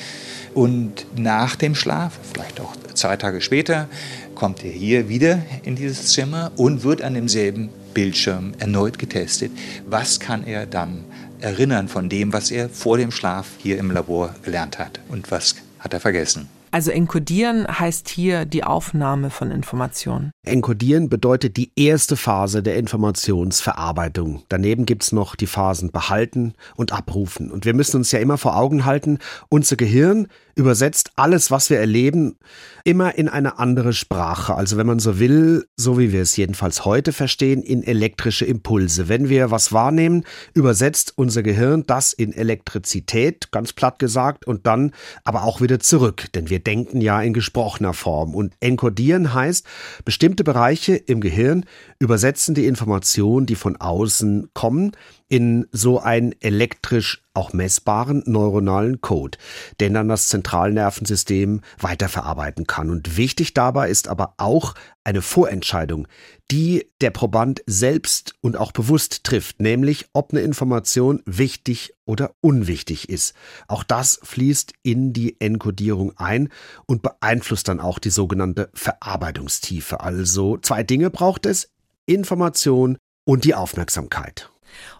Und nach dem Schlaf, vielleicht auch zwei Tage später, kommt er hier wieder in dieses Zimmer und wird an demselben Bildschirm erneut getestet. Was kann er dann erinnern von dem, was er vor dem Schlaf hier im Labor gelernt hat und was hat er vergessen. Also enkodieren heißt hier die Aufnahme von Informationen. Enkodieren bedeutet die erste Phase der Informationsverarbeitung. Daneben gibt es noch die Phasen behalten und abrufen. Und wir müssen uns ja immer vor Augen halten, unser Gehirn übersetzt alles, was wir erleben, immer in eine andere Sprache. Also wenn man so will, so wie wir es jedenfalls heute verstehen, in elektrische Impulse. Wenn wir was wahrnehmen, übersetzt unser Gehirn das in Elektrizität, ganz platt gesagt, und dann aber auch wieder zurück. Denn wir denken ja in gesprochener Form. Und enkodieren heißt, bestimmte Bereiche im Gehirn übersetzen die Informationen, die von außen kommen, in so einen elektrisch auch messbaren neuronalen Code, den dann das Zentralnervensystem weiterverarbeiten kann. Und wichtig dabei ist aber auch eine Vorentscheidung, die der Proband selbst und auch bewusst trifft, nämlich ob eine Information wichtig oder unwichtig ist. Auch das fließt in die Enkodierung ein und beeinflusst dann auch die sogenannte Verarbeitungstiefe. Also zwei Dinge braucht es, Information und die Aufmerksamkeit.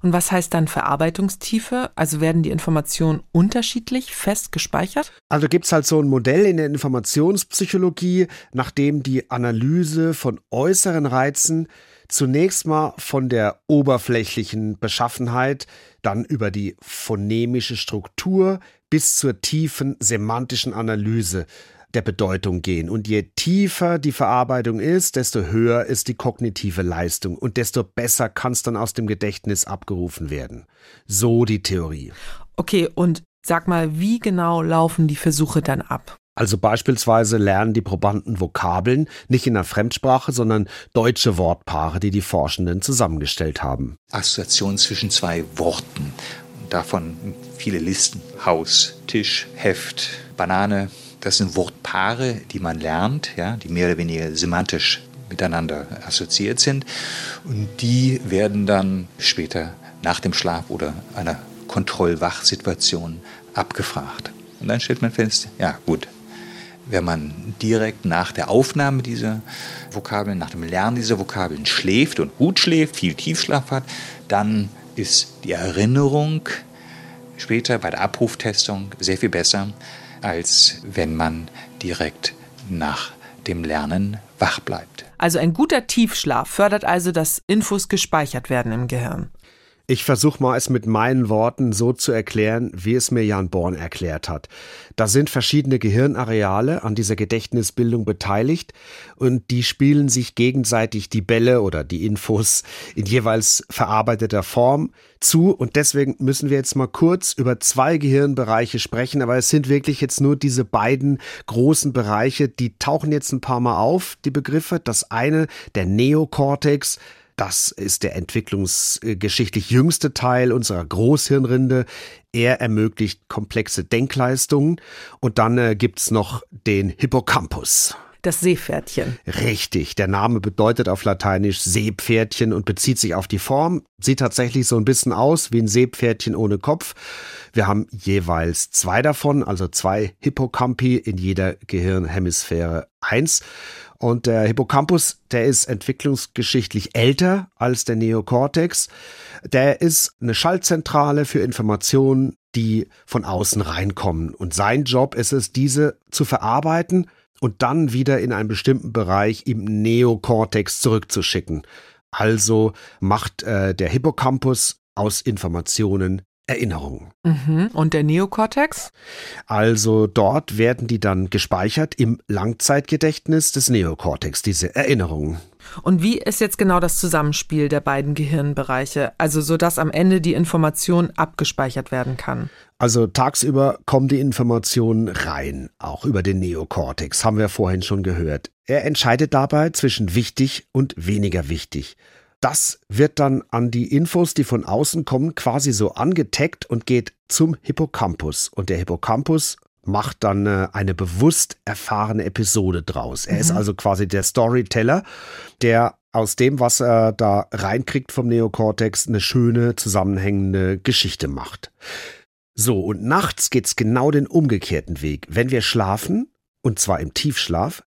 Und was heißt dann Verarbeitungstiefe? Also werden die Informationen unterschiedlich fest gespeichert? Also gibt es halt so ein Modell in der Informationspsychologie, nachdem die Analyse von äußeren Reizen zunächst mal von der oberflächlichen Beschaffenheit, dann über die phonemische Struktur bis zur tiefen semantischen Analyse der Bedeutung gehen. Und je tiefer die Verarbeitung ist, desto höher ist die kognitive Leistung und desto besser kann es dann aus dem Gedächtnis abgerufen werden. So die Theorie. Okay, und sag mal, wie genau laufen die Versuche dann ab? Also beispielsweise lernen die Probanden Vokabeln nicht in einer Fremdsprache, sondern deutsche Wortpaare, die die Forschenden zusammengestellt haben. Assoziation zwischen zwei Worten. Davon viele Listen. Haus, Tisch, Heft, Banane, das sind Wortpaare, die man lernt, ja, die mehr oder weniger semantisch miteinander assoziiert sind. Und die werden dann später nach dem Schlaf oder einer Kontrollwachsituation abgefragt. Und dann stellt man fest, ja gut, wenn man direkt nach der Aufnahme dieser Vokabeln, nach dem Lernen dieser Vokabeln schläft und gut schläft, viel Tiefschlaf hat, dann ist die Erinnerung später bei der Abruftestung sehr viel besser, als wenn man direkt nach dem Lernen wach bleibt. Also ein guter Tiefschlaf fördert also, dass Infos gespeichert werden im Gehirn. Ich versuche mal es mit meinen Worten so zu erklären, wie es mir Jan Born erklärt hat. Da sind verschiedene Gehirnareale an dieser Gedächtnisbildung beteiligt und die spielen sich gegenseitig die Bälle oder die Infos in jeweils verarbeiteter Form zu und deswegen müssen wir jetzt mal kurz über zwei Gehirnbereiche sprechen, aber es sind wirklich jetzt nur diese beiden großen Bereiche, die tauchen jetzt ein paar Mal auf, die Begriffe. Das eine, der Neokortex, das ist der entwicklungsgeschichtlich jüngste Teil unserer Großhirnrinde. Er ermöglicht komplexe Denkleistungen. Und dann äh, gibt's noch den Hippocampus. Das Seepferdchen. Richtig, der Name bedeutet auf Lateinisch Seepferdchen und bezieht sich auf die Form. Sieht tatsächlich so ein bisschen aus wie ein Seepferdchen ohne Kopf. Wir haben jeweils zwei davon, also zwei Hippocampi in jeder Gehirnhemisphäre eins. Und der Hippocampus, der ist entwicklungsgeschichtlich älter als der Neokortex. Der ist eine Schaltzentrale für Informationen, die von außen reinkommen. Und sein Job ist es, diese zu verarbeiten und dann wieder in einen bestimmten Bereich im Neokortex zurückzuschicken. Also macht äh, der Hippocampus aus Informationen Erinnerungen. Mhm. Und der Neokortex? Also dort werden die dann gespeichert im Langzeitgedächtnis des Neokortex, diese Erinnerungen. Und wie ist jetzt genau das Zusammenspiel der beiden Gehirnbereiche, also so dass am Ende die Information abgespeichert werden kann? Also tagsüber kommen die Informationen rein, auch über den Neokortex, haben wir vorhin schon gehört. Er entscheidet dabei zwischen wichtig und weniger wichtig. Das wird dann an die Infos, die von außen kommen, quasi so angetaggt und geht zum Hippocampus. Und der Hippocampus macht dann äh, eine bewusst erfahrene Episode draus. Er mhm. ist also quasi der Storyteller, der aus dem, was er da reinkriegt vom Neokortex, eine schöne, zusammenhängende Geschichte macht. So, und nachts geht's genau den umgekehrten Weg. Wenn wir schlafen, und zwar im Tiefschlaf,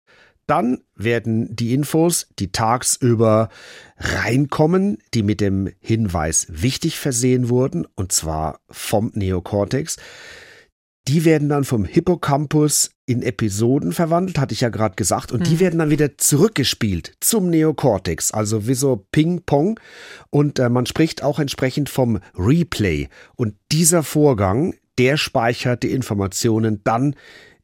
dann werden die Infos, die tagsüber reinkommen, die mit dem Hinweis wichtig versehen wurden, und zwar vom Neokortex, die werden dann vom Hippocampus in Episoden verwandelt, hatte ich ja gerade gesagt, und mhm. die werden dann wieder zurückgespielt zum Neokortex, also wie so Ping-Pong. Und äh, man spricht auch entsprechend vom Replay. Und dieser Vorgang, der speichert die Informationen dann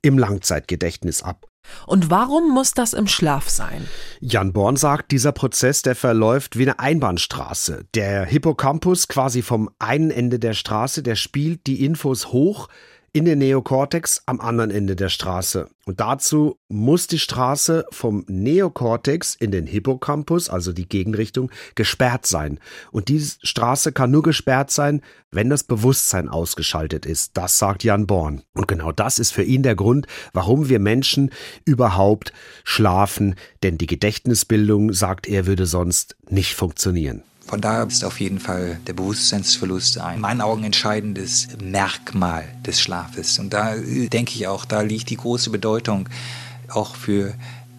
im Langzeitgedächtnis ab. Und warum muss das im Schlaf sein? Jan Born sagt, dieser Prozess, der verläuft wie eine Einbahnstraße. Der Hippocampus quasi vom einen Ende der Straße, der spielt die Infos hoch in den Neokortex am anderen Ende der Straße. Und dazu muss die Straße vom Neokortex in den Hippocampus, also die Gegenrichtung, gesperrt sein. Und diese Straße kann nur gesperrt sein, wenn das Bewusstsein ausgeschaltet ist. Das sagt Jan Born. Und genau das ist für ihn der Grund, warum wir Menschen überhaupt schlafen. Denn die Gedächtnisbildung, sagt er, würde sonst nicht funktionieren. Von daher ist auf jeden Fall der Bewusstseinsverlust ein, in meinen Augen entscheidendes Merkmal des Schlafes. Und da äh, denke ich auch, da liegt die große Bedeutung auch für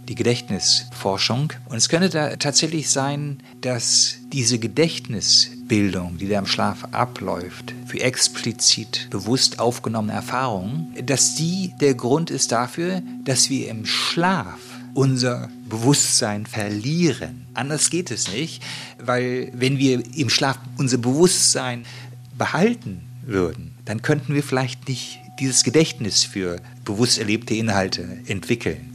die Gedächtnisforschung. Und es könnte da tatsächlich sein, dass diese Gedächtnisbildung, die da im Schlaf abläuft, für explizit bewusst aufgenommene Erfahrungen, dass die der Grund ist dafür, dass wir im Schlaf unser Bewusstsein verlieren. Anders geht es nicht, weil wenn wir im Schlaf unser Bewusstsein behalten würden, dann könnten wir vielleicht nicht dieses Gedächtnis für bewusst erlebte Inhalte entwickeln.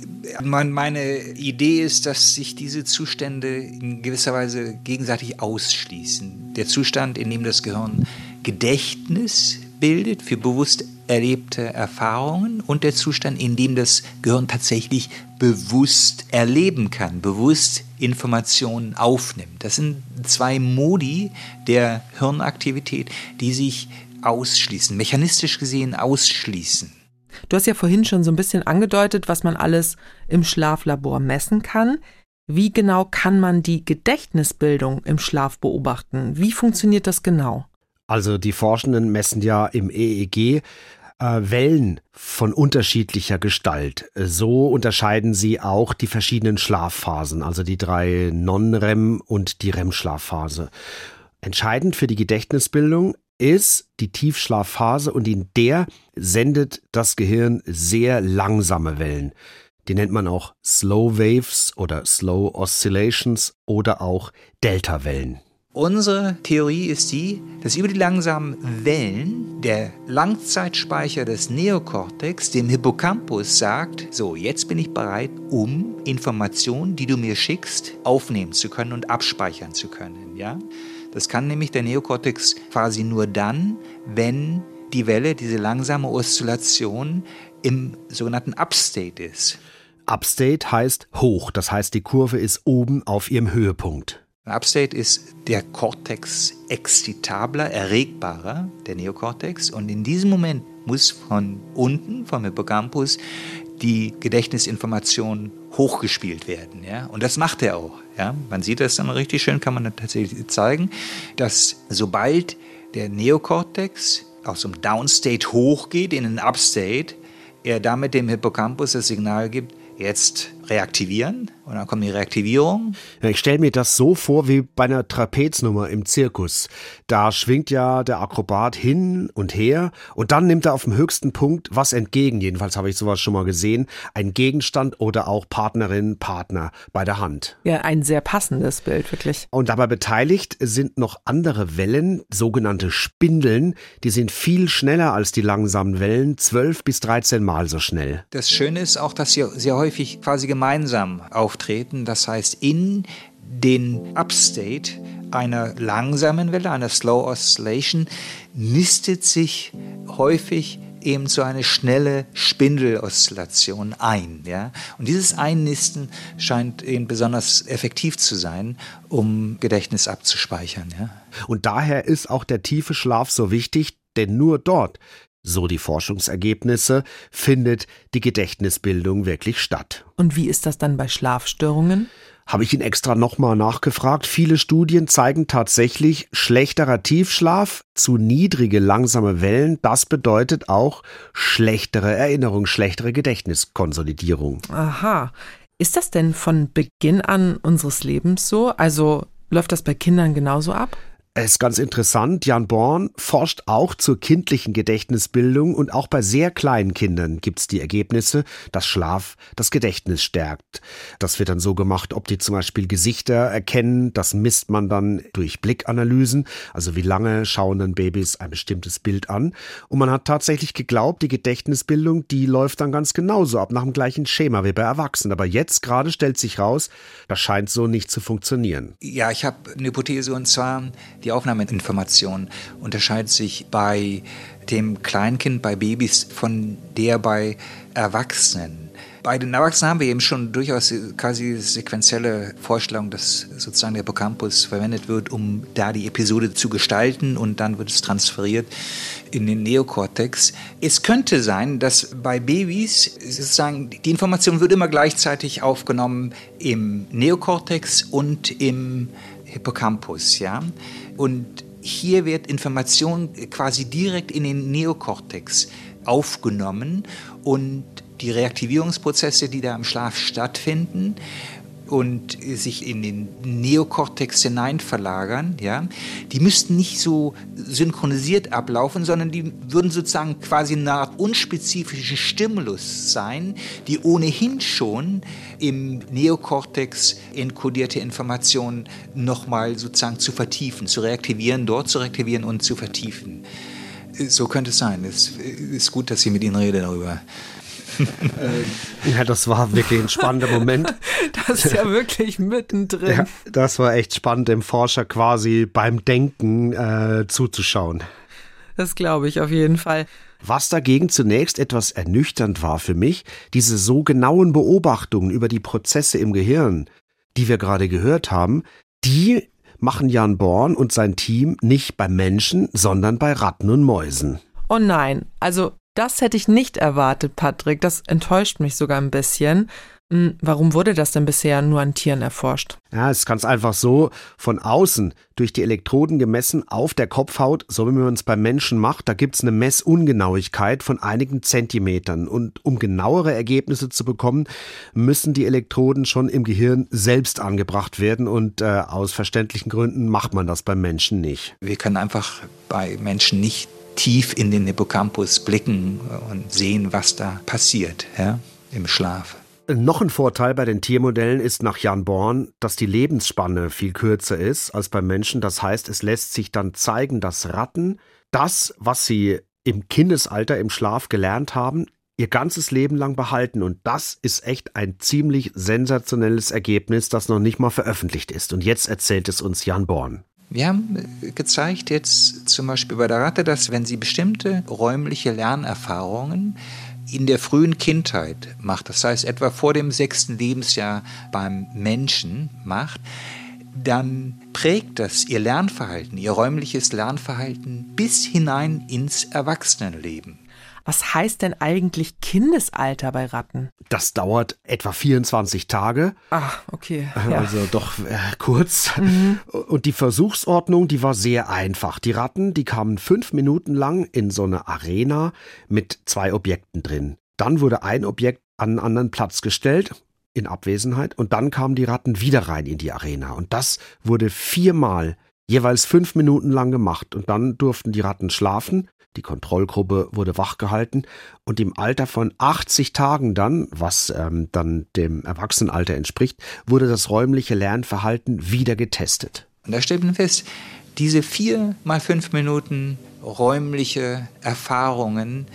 Meine Idee ist, dass sich diese Zustände in gewisser Weise gegenseitig ausschließen. Der Zustand, in dem das Gehirn Gedächtnis bildet für bewusst erlebte Erfahrungen und der Zustand, in dem das Gehirn tatsächlich bewusst erleben kann, bewusst Informationen aufnimmt. Das sind zwei Modi der Hirnaktivität, die sich ausschließen, mechanistisch gesehen ausschließen. Du hast ja vorhin schon so ein bisschen angedeutet, was man alles im Schlaflabor messen kann. Wie genau kann man die Gedächtnisbildung im Schlaf beobachten? Wie funktioniert das genau? Also die Forschenden messen ja im EEG Wellen von unterschiedlicher Gestalt. So unterscheiden sie auch die verschiedenen Schlafphasen, also die drei Non-REM und die REM-Schlafphase. Entscheidend für die Gedächtnisbildung ist die Tiefschlafphase und in der sendet das Gehirn sehr langsame Wellen. Die nennt man auch Slow Waves oder Slow Oscillations oder auch Delta-Wellen. Unsere Theorie ist die, dass über die langsamen Wellen der Langzeitspeicher des Neokortex dem Hippocampus sagt, so, jetzt bin ich bereit, um Informationen, die du mir schickst, aufnehmen zu können und abspeichern zu können. Ja? Das kann nämlich der Neokortex quasi nur dann, wenn die Welle, diese langsame Oszillation im sogenannten Upstate ist. Upstate heißt hoch, das heißt die Kurve ist oben auf ihrem Höhepunkt. Upstate ist der Cortex excitabler, erregbarer, der Neokortex. Und in diesem Moment muss von unten, vom Hippocampus, die Gedächtnisinformation hochgespielt werden. Ja? Und das macht er auch. Ja? Man sieht das dann richtig schön, kann man dann tatsächlich zeigen, dass sobald der Neokortex aus dem Downstate hochgeht in den Upstate, er damit dem Hippocampus das Signal gibt, jetzt reaktivieren und dann kommt die Reaktivierung. Ja, ich stelle mir das so vor wie bei einer Trapeznummer im Zirkus. Da schwingt ja der Akrobat hin und her und dann nimmt er auf dem höchsten Punkt was entgegen. Jedenfalls habe ich sowas schon mal gesehen. Ein Gegenstand oder auch Partnerin, Partner bei der Hand. Ja, ein sehr passendes Bild, wirklich. Und dabei beteiligt sind noch andere Wellen, sogenannte Spindeln. Die sind viel schneller als die langsamen Wellen, 12 bis 13 Mal so schnell. Das Schöne ist auch, dass sie sehr häufig quasi gemeinsam auftreten. Das heißt, in den Upstate einer langsamen Welle, einer Slow Oscillation, nistet sich häufig eben so eine schnelle Spindeloszillation ein. Ja? Und dieses Einnisten scheint eben besonders effektiv zu sein, um Gedächtnis abzuspeichern. Ja? Und daher ist auch der tiefe Schlaf so wichtig, denn nur dort so die Forschungsergebnisse, findet die Gedächtnisbildung wirklich statt. Und wie ist das dann bei Schlafstörungen? Habe ich ihn extra nochmal nachgefragt. Viele Studien zeigen tatsächlich schlechterer Tiefschlaf, zu niedrige langsame Wellen. Das bedeutet auch schlechtere Erinnerung, schlechtere Gedächtniskonsolidierung. Aha. Ist das denn von Beginn an unseres Lebens so? Also läuft das bei Kindern genauso ab? Es ist ganz interessant, Jan Born forscht auch zur kindlichen Gedächtnisbildung und auch bei sehr kleinen Kindern gibt es die Ergebnisse, dass Schlaf das Gedächtnis stärkt. Das wird dann so gemacht, ob die zum Beispiel Gesichter erkennen, das misst man dann durch Blickanalysen, also wie lange schauen dann Babys ein bestimmtes Bild an. Und man hat tatsächlich geglaubt, die Gedächtnisbildung, die läuft dann ganz genauso ab, nach dem gleichen Schema wie bei Erwachsenen. Aber jetzt gerade stellt sich raus, das scheint so nicht zu funktionieren. Ja, ich habe eine Hypothese und zwar, die Aufnahmeinformation unterscheidet sich bei dem Kleinkind, bei Babys von der bei Erwachsenen. Bei den Erwachsenen haben wir eben schon durchaus quasi sequenzielle Vorstellung, dass sozusagen der Hippocampus verwendet wird, um da die Episode zu gestalten und dann wird es transferiert in den Neokortex. Es könnte sein, dass bei Babys sozusagen die Information wird immer gleichzeitig aufgenommen im Neokortex und im Hippocampus, ja. Und hier wird Information quasi direkt in den Neokortex aufgenommen. Und die Reaktivierungsprozesse, die da im Schlaf stattfinden, und sich in den Neokortex hinein verlagern, ja, die müssten nicht so synchronisiert ablaufen, sondern die würden sozusagen quasi eine Art unspezifische Stimulus sein, die ohnehin schon im Neokortex enkodierte Informationen nochmal sozusagen zu vertiefen, zu reaktivieren, dort zu reaktivieren und zu vertiefen. So könnte es sein. Es ist gut, dass ich mit Ihnen rede darüber. Ja, das war wirklich ein spannender Moment. <laughs> Das ist ja wirklich mittendrin. Ja, das war echt spannend, dem Forscher quasi beim Denken äh, zuzuschauen. Das glaube ich auf jeden Fall. Was dagegen zunächst etwas ernüchternd war für mich, diese so genauen Beobachtungen über die Prozesse im Gehirn, die wir gerade gehört haben, die machen Jan Born und sein Team nicht bei Menschen, sondern bei Ratten und Mäusen. Oh nein, also das hätte ich nicht erwartet, Patrick. Das enttäuscht mich sogar ein bisschen. Hm, warum wurde das denn bisher nur an Tieren erforscht? Ja, es ist ganz einfach so, von außen durch die Elektroden gemessen auf der Kopfhaut, so wie man es beim Menschen macht, da gibt es eine Messungenauigkeit von einigen Zentimetern. Und um genauere Ergebnisse zu bekommen, müssen die Elektroden schon im Gehirn selbst angebracht werden. Und äh, aus verständlichen Gründen macht man das beim Menschen nicht. Wir können einfach bei Menschen nicht tief in den Hippocampus blicken und sehen, was da passiert ja, im Schlaf. Noch ein Vorteil bei den Tiermodellen ist nach Jan Born, dass die Lebensspanne viel kürzer ist als beim Menschen. Das heißt, es lässt sich dann zeigen, dass Ratten das, was sie im Kindesalter im Schlaf gelernt haben, ihr ganzes Leben lang behalten. Und das ist echt ein ziemlich sensationelles Ergebnis, das noch nicht mal veröffentlicht ist. Und jetzt erzählt es uns Jan Born. Wir haben gezeigt jetzt zum Beispiel bei der Ratte, dass wenn sie bestimmte räumliche Lernerfahrungen in der frühen Kindheit macht, das heißt etwa vor dem sechsten Lebensjahr beim Menschen macht, dann prägt das ihr Lernverhalten, ihr räumliches Lernverhalten bis hinein ins Erwachsenenleben. Was heißt denn eigentlich Kindesalter bei Ratten? Das dauert etwa 24 Tage. Ah, okay. Ja. Also doch äh, kurz. Mhm. Und die Versuchsordnung, die war sehr einfach. Die Ratten, die kamen fünf Minuten lang in so eine Arena mit zwei Objekten drin. Dann wurde ein Objekt an einen anderen Platz gestellt in Abwesenheit und dann kamen die Ratten wieder rein in die Arena. Und das wurde viermal jeweils fünf Minuten lang gemacht und dann durften die Ratten schlafen die Kontrollgruppe wurde wachgehalten und im Alter von 80 Tagen dann, was ähm, dann dem Erwachsenenalter entspricht, wurde das räumliche Lernverhalten wieder getestet. Und da stellt man fest, diese vier mal fünf Minuten räumliche Erfahrungen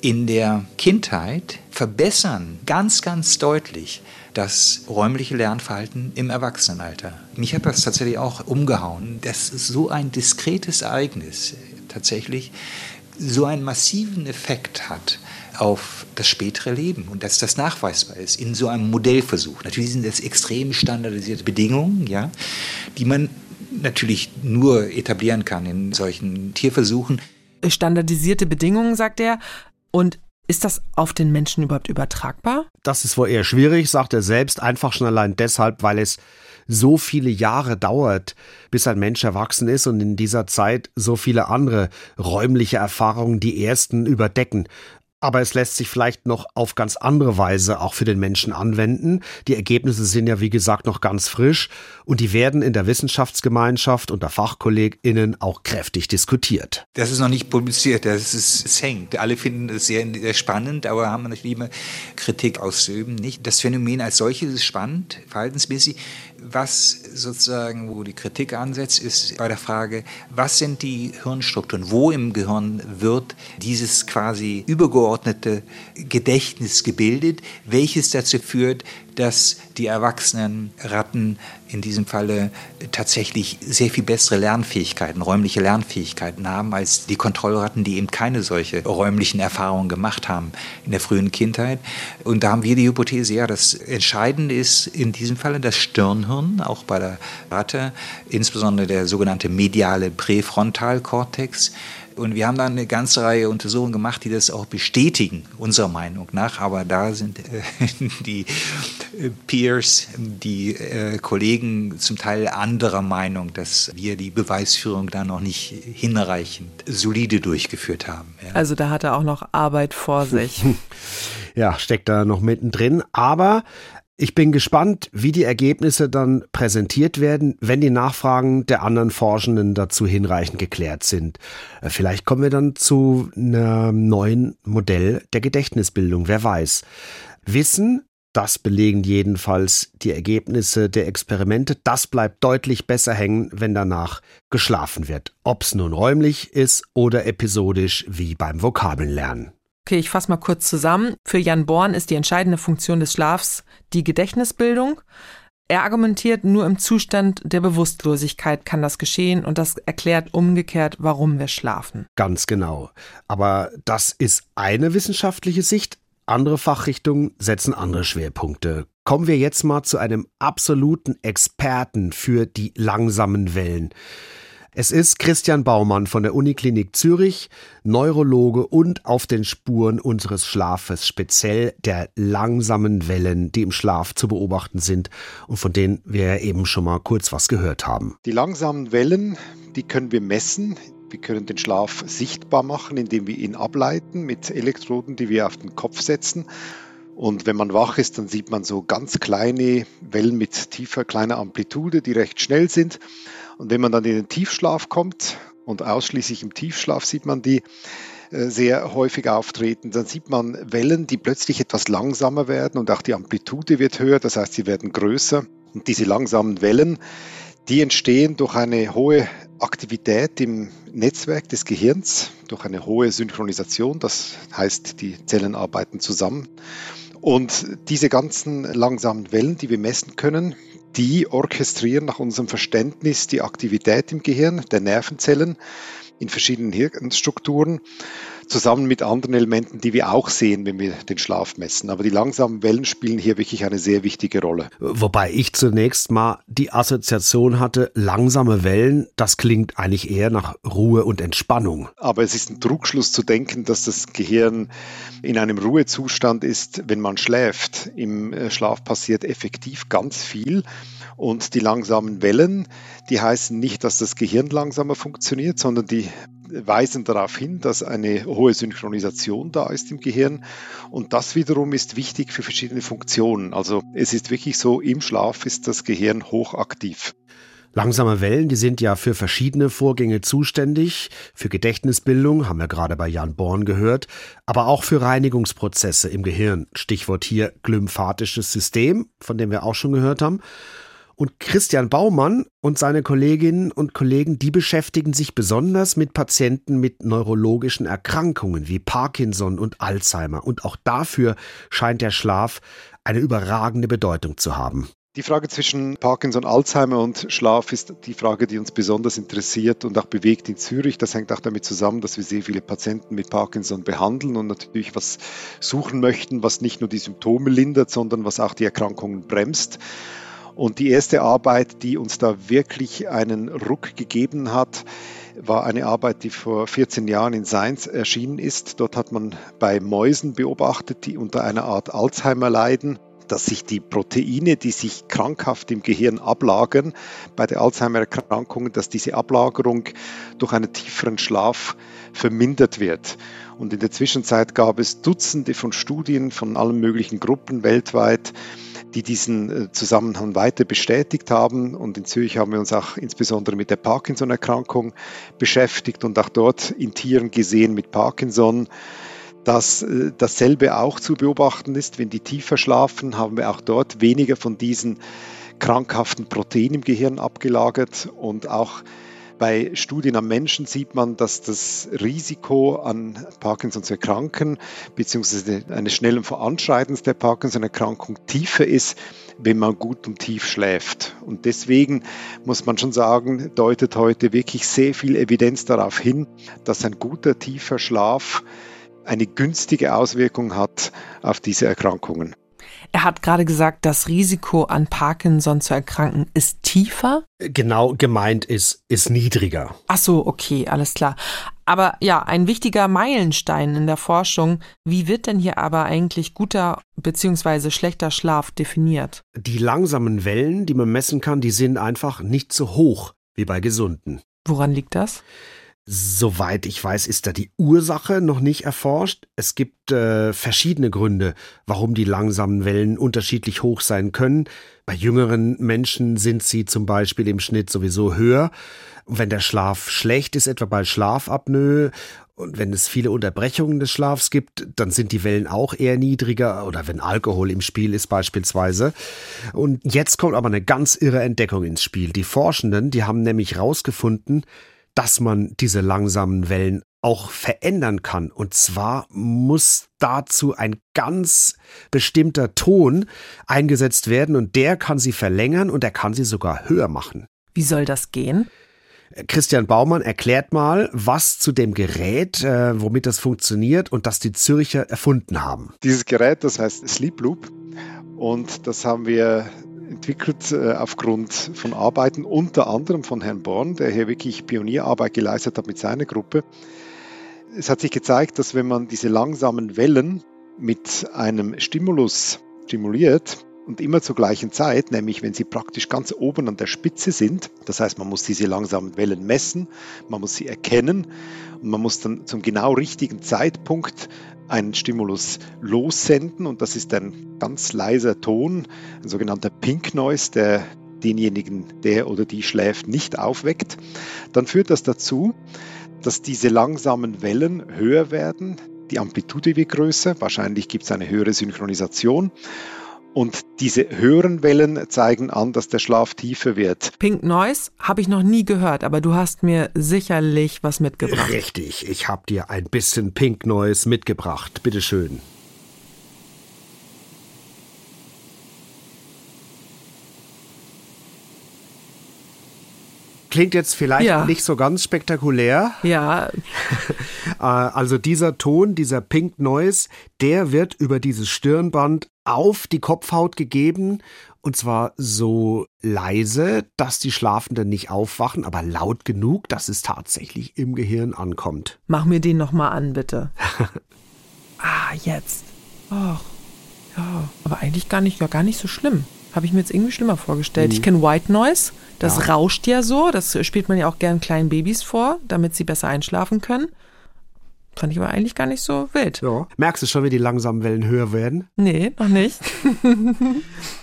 in der Kindheit verbessern ganz, ganz deutlich das räumliche Lernverhalten im Erwachsenenalter. Mich hat das tatsächlich auch umgehauen. Das ist so ein diskretes Ereignis tatsächlich, so einen massiven Effekt hat auf das spätere Leben und dass das nachweisbar ist in so einem Modellversuch. Natürlich sind das extrem standardisierte Bedingungen, ja, die man natürlich nur etablieren kann in solchen Tierversuchen. Standardisierte Bedingungen, sagt er. Und ist das auf den Menschen überhaupt übertragbar? Das ist wohl eher schwierig, sagt er selbst, einfach schon allein deshalb, weil es so viele Jahre dauert, bis ein Mensch erwachsen ist und in dieser Zeit so viele andere räumliche Erfahrungen die ersten überdecken. Aber es lässt sich vielleicht noch auf ganz andere Weise auch für den Menschen anwenden. Die Ergebnisse sind ja, wie gesagt, noch ganz frisch und die werden in der Wissenschaftsgemeinschaft unter FachkollegInnen auch kräftig diskutiert. Das ist noch nicht publiziert, das ist, es hängt. Alle finden es sehr, sehr spannend, aber haben natürlich immer Kritik auszuüben. Nicht? Das Phänomen als solches ist spannend, verhaltensmäßig. Was sozusagen, wo die Kritik ansetzt, ist bei der Frage, was sind die Hirnstrukturen? Wo im Gehirn wird dieses quasi übergeordnete Gedächtnis gebildet, welches dazu führt, dass die erwachsenen Ratten in diesem Falle tatsächlich sehr viel bessere Lernfähigkeiten, räumliche Lernfähigkeiten haben als die Kontrollratten, die eben keine solche räumlichen Erfahrungen gemacht haben in der frühen Kindheit. Und da haben wir die Hypothese, ja, das Entscheidende ist in diesem Falle das Stirnhirn, auch bei der Ratte, insbesondere der sogenannte mediale Präfrontalkortex, und wir haben dann eine ganze Reihe Untersuchungen gemacht, die das auch bestätigen, unserer Meinung nach. Aber da sind äh, <laughs> die äh, Peers, die äh, Kollegen zum Teil anderer Meinung, dass wir die Beweisführung da noch nicht hinreichend solide durchgeführt haben. Ja. Also da hat er auch noch Arbeit vor sich. <laughs> ja, steckt da noch mittendrin. Aber ich bin gespannt, wie die Ergebnisse dann präsentiert werden, wenn die Nachfragen der anderen Forschenden dazu hinreichend geklärt sind. Äh, vielleicht kommen wir dann zu einem neuen Modell der Gedächtnisbildung, wer weiß. Wissen, das belegen jedenfalls die Ergebnisse der Experimente, das bleibt deutlich besser hängen, wenn danach geschlafen wird. Ob es nun räumlich ist oder episodisch wie beim Vokabellernen. Okay, ich fasse mal kurz zusammen. Für Jan Born ist die entscheidende Funktion des Schlafs die Gedächtnisbildung. Er argumentiert, nur im Zustand der Bewusstlosigkeit kann das geschehen und das erklärt umgekehrt, warum wir schlafen. Ganz genau. Aber das ist eine wissenschaftliche Sicht. Andere Fachrichtungen setzen andere Schwerpunkte. Kommen wir jetzt mal zu einem absoluten Experten für die langsamen Wellen. Es ist Christian Baumann von der Uniklinik Zürich, Neurologe und auf den Spuren unseres Schlafes, speziell der langsamen Wellen, die im Schlaf zu beobachten sind und von denen wir eben schon mal kurz was gehört haben. Die langsamen Wellen, die können wir messen. Wir können den Schlaf sichtbar machen, indem wir ihn ableiten mit Elektroden, die wir auf den Kopf setzen. Und wenn man wach ist, dann sieht man so ganz kleine Wellen mit tiefer, kleiner Amplitude, die recht schnell sind. Und wenn man dann in den Tiefschlaf kommt, und ausschließlich im Tiefschlaf sieht man die, äh, sehr häufig auftreten. Dann sieht man Wellen, die plötzlich etwas langsamer werden und auch die Amplitude wird höher, das heißt, sie werden größer. Und diese langsamen Wellen, die entstehen durch eine hohe Aktivität im Netzwerk des Gehirns, durch eine hohe Synchronisation, das heißt, die Zellen arbeiten zusammen. Und diese ganzen langsamen Wellen, die wir messen können, die orchestrieren nach unserem Verständnis die Aktivität im Gehirn der Nervenzellen in verschiedenen Hirnstrukturen zusammen mit anderen Elementen, die wir auch sehen, wenn wir den Schlaf messen. Aber die langsamen Wellen spielen hier wirklich eine sehr wichtige Rolle. Wobei ich zunächst mal die Assoziation hatte, langsame Wellen, das klingt eigentlich eher nach Ruhe und Entspannung. Aber es ist ein Trugschluss zu denken, dass das Gehirn in einem Ruhezustand ist, wenn man schläft. Im äh, Schlaf passiert effektiv ganz viel. Und die langsamen Wellen, die heißen nicht, dass das Gehirn langsamer funktioniert, sondern die weisen darauf hin, dass eine hohe Synchronisation da ist im Gehirn. Und das wiederum ist wichtig für verschiedene Funktionen. Also es ist wirklich so, im Schlaf ist das Gehirn hochaktiv. Langsame Wellen, die sind ja für verschiedene Vorgänge zuständig, für Gedächtnisbildung, haben wir gerade bei Jan Born gehört, aber auch für Reinigungsprozesse im Gehirn. Stichwort hier glymphatisches System, von dem wir auch schon gehört haben. Und Christian Baumann und seine Kolleginnen und Kollegen, die beschäftigen sich besonders mit Patienten mit neurologischen Erkrankungen wie Parkinson und Alzheimer. Und auch dafür scheint der Schlaf eine überragende Bedeutung zu haben. Die Frage zwischen Parkinson, Alzheimer und Schlaf ist die Frage, die uns besonders interessiert und auch bewegt in Zürich. Das hängt auch damit zusammen, dass wir sehr viele Patienten mit Parkinson behandeln und natürlich was suchen möchten, was nicht nur die Symptome lindert, sondern was auch die Erkrankungen bremst. Und die erste Arbeit, die uns da wirklich einen Ruck gegeben hat, war eine Arbeit, die vor 14 Jahren in Science erschienen ist. Dort hat man bei Mäusen beobachtet, die unter einer Art Alzheimer leiden dass sich die Proteine, die sich krankhaft im Gehirn ablagern, bei der Alzheimer-Erkrankung, dass diese Ablagerung durch einen tieferen Schlaf vermindert wird. Und in der Zwischenzeit gab es Dutzende von Studien von allen möglichen Gruppen weltweit, die diesen äh, Zusammenhang weiter bestätigt haben. Und in Zürich haben wir uns auch insbesondere mit der Parkinson-Erkrankung beschäftigt und auch dort in Tieren gesehen mit Parkinson, dass äh, dasselbe auch zu beobachten ist. Wenn die tiefer schlafen, haben wir auch dort weniger von diesen krankhaften Proteinen im Gehirn abgelagert und auch bei Studien am Menschen sieht man, dass das Risiko an Parkinson zu erkranken bzw. eines schnellen Voranschreitens der Parkinson-Erkrankung tiefer ist, wenn man gut und tief schläft. Und deswegen muss man schon sagen, deutet heute wirklich sehr viel Evidenz darauf hin, dass ein guter tiefer Schlaf eine günstige Auswirkung hat auf diese Erkrankungen. Er hat gerade gesagt, das Risiko an Parkinson zu erkranken ist tiefer. Genau gemeint ist, ist niedriger. Ach so, okay, alles klar. Aber ja, ein wichtiger Meilenstein in der Forschung. Wie wird denn hier aber eigentlich guter bzw. schlechter Schlaf definiert? Die langsamen Wellen, die man messen kann, die sind einfach nicht so hoch wie bei Gesunden. Woran liegt das? Soweit ich weiß, ist da die Ursache noch nicht erforscht. Es gibt äh, verschiedene Gründe, warum die langsamen Wellen unterschiedlich hoch sein können. Bei jüngeren Menschen sind sie zum Beispiel im Schnitt sowieso höher. Wenn der Schlaf schlecht ist, etwa bei Schlafapnoe, und wenn es viele Unterbrechungen des Schlafs gibt, dann sind die Wellen auch eher niedriger oder wenn Alkohol im Spiel ist beispielsweise. Und jetzt kommt aber eine ganz irre Entdeckung ins Spiel. Die Forschenden, die haben nämlich herausgefunden, dass man diese langsamen Wellen auch verändern kann. Und zwar muss dazu ein ganz bestimmter Ton eingesetzt werden und der kann sie verlängern und er kann sie sogar höher machen. Wie soll das gehen? Christian Baumann erklärt mal, was zu dem Gerät, äh, womit das funktioniert und das die Zürcher erfunden haben. Dieses Gerät, das heißt Sleep Loop und das haben wir entwickelt äh, aufgrund von Arbeiten unter anderem von Herrn Born, der hier wirklich Pionierarbeit geleistet hat mit seiner Gruppe. Es hat sich gezeigt, dass wenn man diese langsamen Wellen mit einem Stimulus stimuliert, und immer zur gleichen Zeit, nämlich wenn sie praktisch ganz oben an der Spitze sind. Das heißt, man muss diese langsamen Wellen messen, man muss sie erkennen und man muss dann zum genau richtigen Zeitpunkt einen Stimulus lossenden und das ist ein ganz leiser Ton, ein sogenannter Pink Noise, der denjenigen, der oder die schläft, nicht aufweckt, dann führt das dazu, dass diese langsamen Wellen höher werden, die Amplitude wird größer, wahrscheinlich gibt es eine höhere Synchronisation und diese höheren Wellen zeigen an, dass der Schlaf tiefer wird. Pink Noise habe ich noch nie gehört, aber du hast mir sicherlich was mitgebracht. Richtig, ich habe dir ein bisschen Pink Noise mitgebracht. Bitteschön. Klingt jetzt vielleicht Ja. nicht so ganz spektakulär. Ja, <laughs> Äh, Also dieser Ton, dieser Pink Noise, der wird über dieses Stirnband auf die Kopfhaut gegeben und zwar so leise, dass die Schlafenden nicht aufwachen, aber laut genug, dass es tatsächlich im Gehirn ankommt. mach mir den noch mal an, bitte. <laughs> ah, jetzt. Ach, ja, aber eigentlich gar nicht, ja, gar nicht so schlimm. Habe ich mir jetzt irgendwie schlimmer vorgestellt. Ich kenne White Noise, das rauscht ja so, das spielt man ja auch gern kleinen Babys vor, damit sie besser einschlafen können. Fand ich aber eigentlich gar nicht so wild. Ja. Merkst du schon, wie die langsamen Wellen höher werden? Nee, noch nicht. <laughs>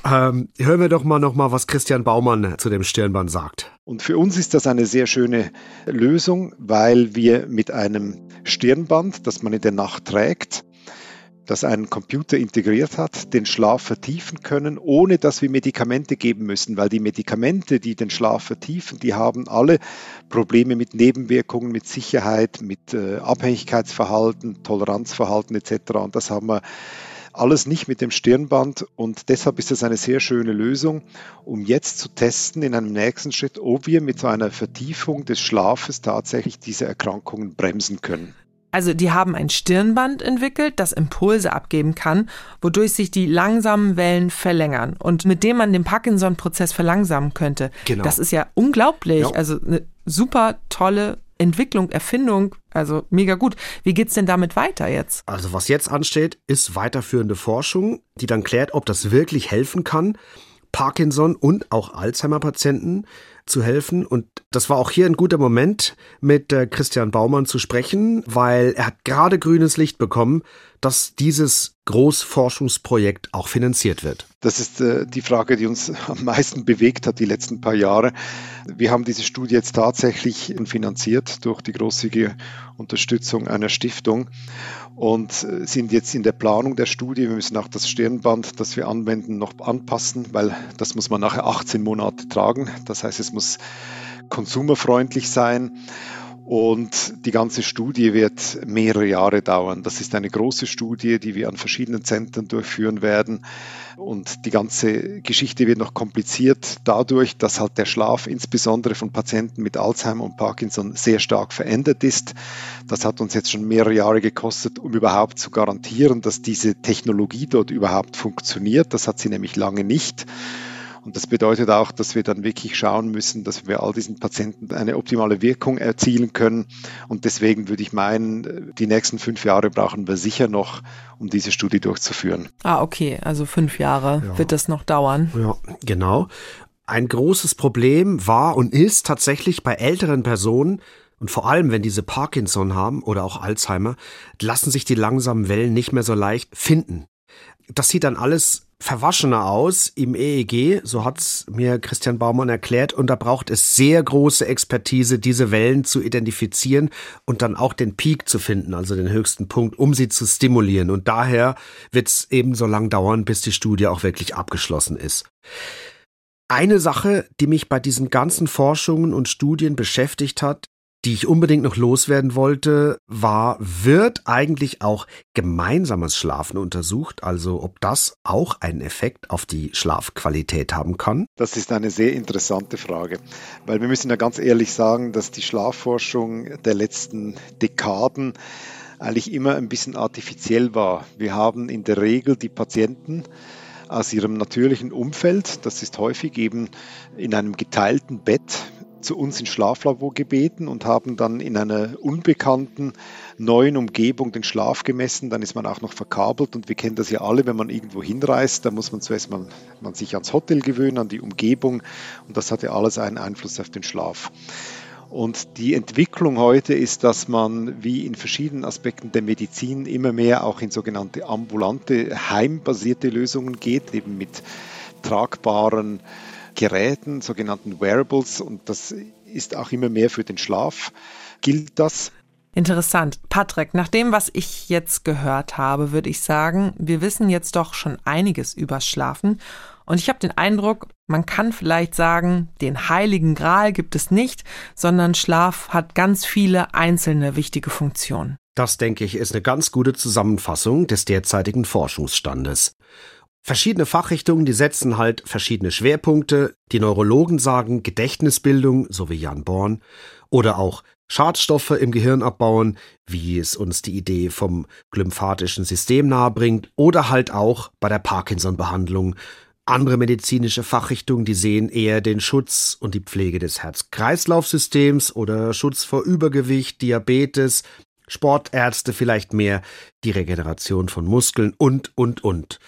Ähm, hören wir doch mal noch mal, was Christian Baumann zu dem Stirnband sagt. Und für uns ist das eine sehr schöne Lösung, weil wir mit einem Stirnband, das man in der Nacht trägt, das einen Computer integriert hat, den Schlaf vertiefen können, ohne dass wir Medikamente geben müssen, weil die Medikamente, die den Schlaf vertiefen, die haben alle Probleme mit Nebenwirkungen, mit Sicherheit, mit äh, Abhängigkeitsverhalten, Toleranzverhalten etc. Und das haben wir alles nicht mit dem Stirnband und deshalb ist das eine sehr schöne Lösung, um jetzt zu testen in einem nächsten Schritt, ob wir mit so einer Vertiefung des Schlafes tatsächlich diese Erkrankungen bremsen können. Also die haben ein Stirnband entwickelt, das Impulse abgeben kann, wodurch sich die langsamen Wellen verlängern und mit dem man den Parkinson-Prozess verlangsamen könnte. Genau. Das ist ja unglaublich. Ja. Also eine super tolle Entwicklung, Erfindung, also mega gut. Wie geht's denn damit weiter jetzt? Also was jetzt ansteht, ist weiterführende Forschung, die dann klärt, ob das wirklich helfen kann, Parkinson und auch Alzheimer-Patienten zu helfen. Und das war auch hier ein guter Moment, mit äh, Christian Baumann zu sprechen, weil er hat gerade grünes Licht bekommen, dass dieses Großforschungsprojekt auch finanziert wird. Das ist äh, die Frage, die uns <laughs> am meisten bewegt hat die letzten paar Jahre. Wir haben diese Studie jetzt tatsächlich finanziert durch die großzügige Unterstützung einer Stiftung und äh, sind jetzt in der Planung der Studie. Wir müssen auch das Stirnband, das wir anwenden, noch anpassen, weil das muss man nachher 18 Monate tragen. Das heißt, es muss konsumerfreundlich sein. Und die ganze Studie wird mehrere Jahre dauern. Das ist eine große Studie, die wir an verschiedenen Zentren durchführen werden. Und die ganze Geschichte wird noch kompliziert dadurch, dass halt der Schlaf insbesondere von Patienten mit Alzheimer und Parkinson sehr stark verändert ist. Das hat uns jetzt schon mehrere Jahre gekostet, um überhaupt zu garantieren, dass diese Technologie dort überhaupt funktioniert. Das hat sie nämlich lange nicht. Und das bedeutet auch, dass wir dann wirklich schauen müssen, dass wir all diesen Patienten eine optimale Wirkung erzielen können. Und deswegen würde ich meinen, die nächsten fünf Jahre brauchen wir sicher noch, um diese Studie durchzuführen. Ah, okay, also fünf Jahre Ja. wird das noch dauern. Ja, genau. Ein großes Problem war und ist tatsächlich bei älteren Personen, und vor allem, wenn diese Parkinson haben oder auch Alzheimer, lassen sich die langsamen Wellen nicht mehr so leicht finden. Das sieht dann alles verwaschener aus im EEG, so hat's mir Christian Baumann erklärt, und da braucht es sehr große Expertise, diese Wellen zu identifizieren und dann auch den Peak zu finden, also den höchsten Punkt, um sie zu stimulieren. Und daher wird's eben so lang dauern, bis die Studie auch wirklich abgeschlossen ist. Eine Sache, die mich bei diesen ganzen Forschungen und Studien beschäftigt hat, die ich unbedingt noch loswerden wollte, war, wird eigentlich auch gemeinsames Schlafen untersucht, also ob das auch einen Effekt auf die Schlafqualität haben kann? Das ist eine sehr interessante Frage, weil wir müssen ja ganz ehrlich sagen, dass die Schlafforschung der letzten Dekaden eigentlich immer ein bisschen artifiziell war. Wir haben in der Regel die Patienten aus ihrem natürlichen Umfeld, das ist häufig eben in einem geteilten Bett, zu uns ins Schlaflabor gebeten und haben dann in einer unbekannten neuen Umgebung den Schlaf gemessen. Dann ist man auch noch verkabelt und wir kennen das ja alle, wenn man irgendwo hinreist, da muss man zuerst mal man sich ans Hotel gewöhnen, an die Umgebung und das hat ja alles einen Einfluss auf den Schlaf. Und die Entwicklung heute ist, dass man wie in verschiedenen Aspekten der Medizin immer mehr auch in sogenannte ambulante, heimbasierte Lösungen geht, eben mit tragbaren Geräten, sogenannten Wearables. Und das ist auch immer mehr für den Schlaf gilt das. Interessant. Patrick, nach dem, was ich jetzt gehört habe, würde ich sagen, wir wissen jetzt doch schon einiges übers Schlafen. Und ich habe den Eindruck, man kann vielleicht sagen, den heiligen Gral gibt es nicht, sondern Schlaf hat ganz viele einzelne wichtige Funktionen. Das, denke ich, ist eine ganz gute Zusammenfassung des derzeitigen Forschungsstandes. Verschiedene Fachrichtungen, die setzen halt verschiedene Schwerpunkte. Die Neurologen sagen Gedächtnisbildung, so wie Jan Born, oder auch Schadstoffe im Gehirn abbauen, wie es uns die Idee vom glymphatischen System nahebringt, oder halt auch bei der Parkinson-Behandlung. Andere medizinische Fachrichtungen, die sehen eher den Schutz und die Pflege des Herz-Kreislauf-Systems oder Schutz vor Übergewicht, Diabetes, Sportärzte vielleicht mehr die Regeneration von Muskeln und, und, und.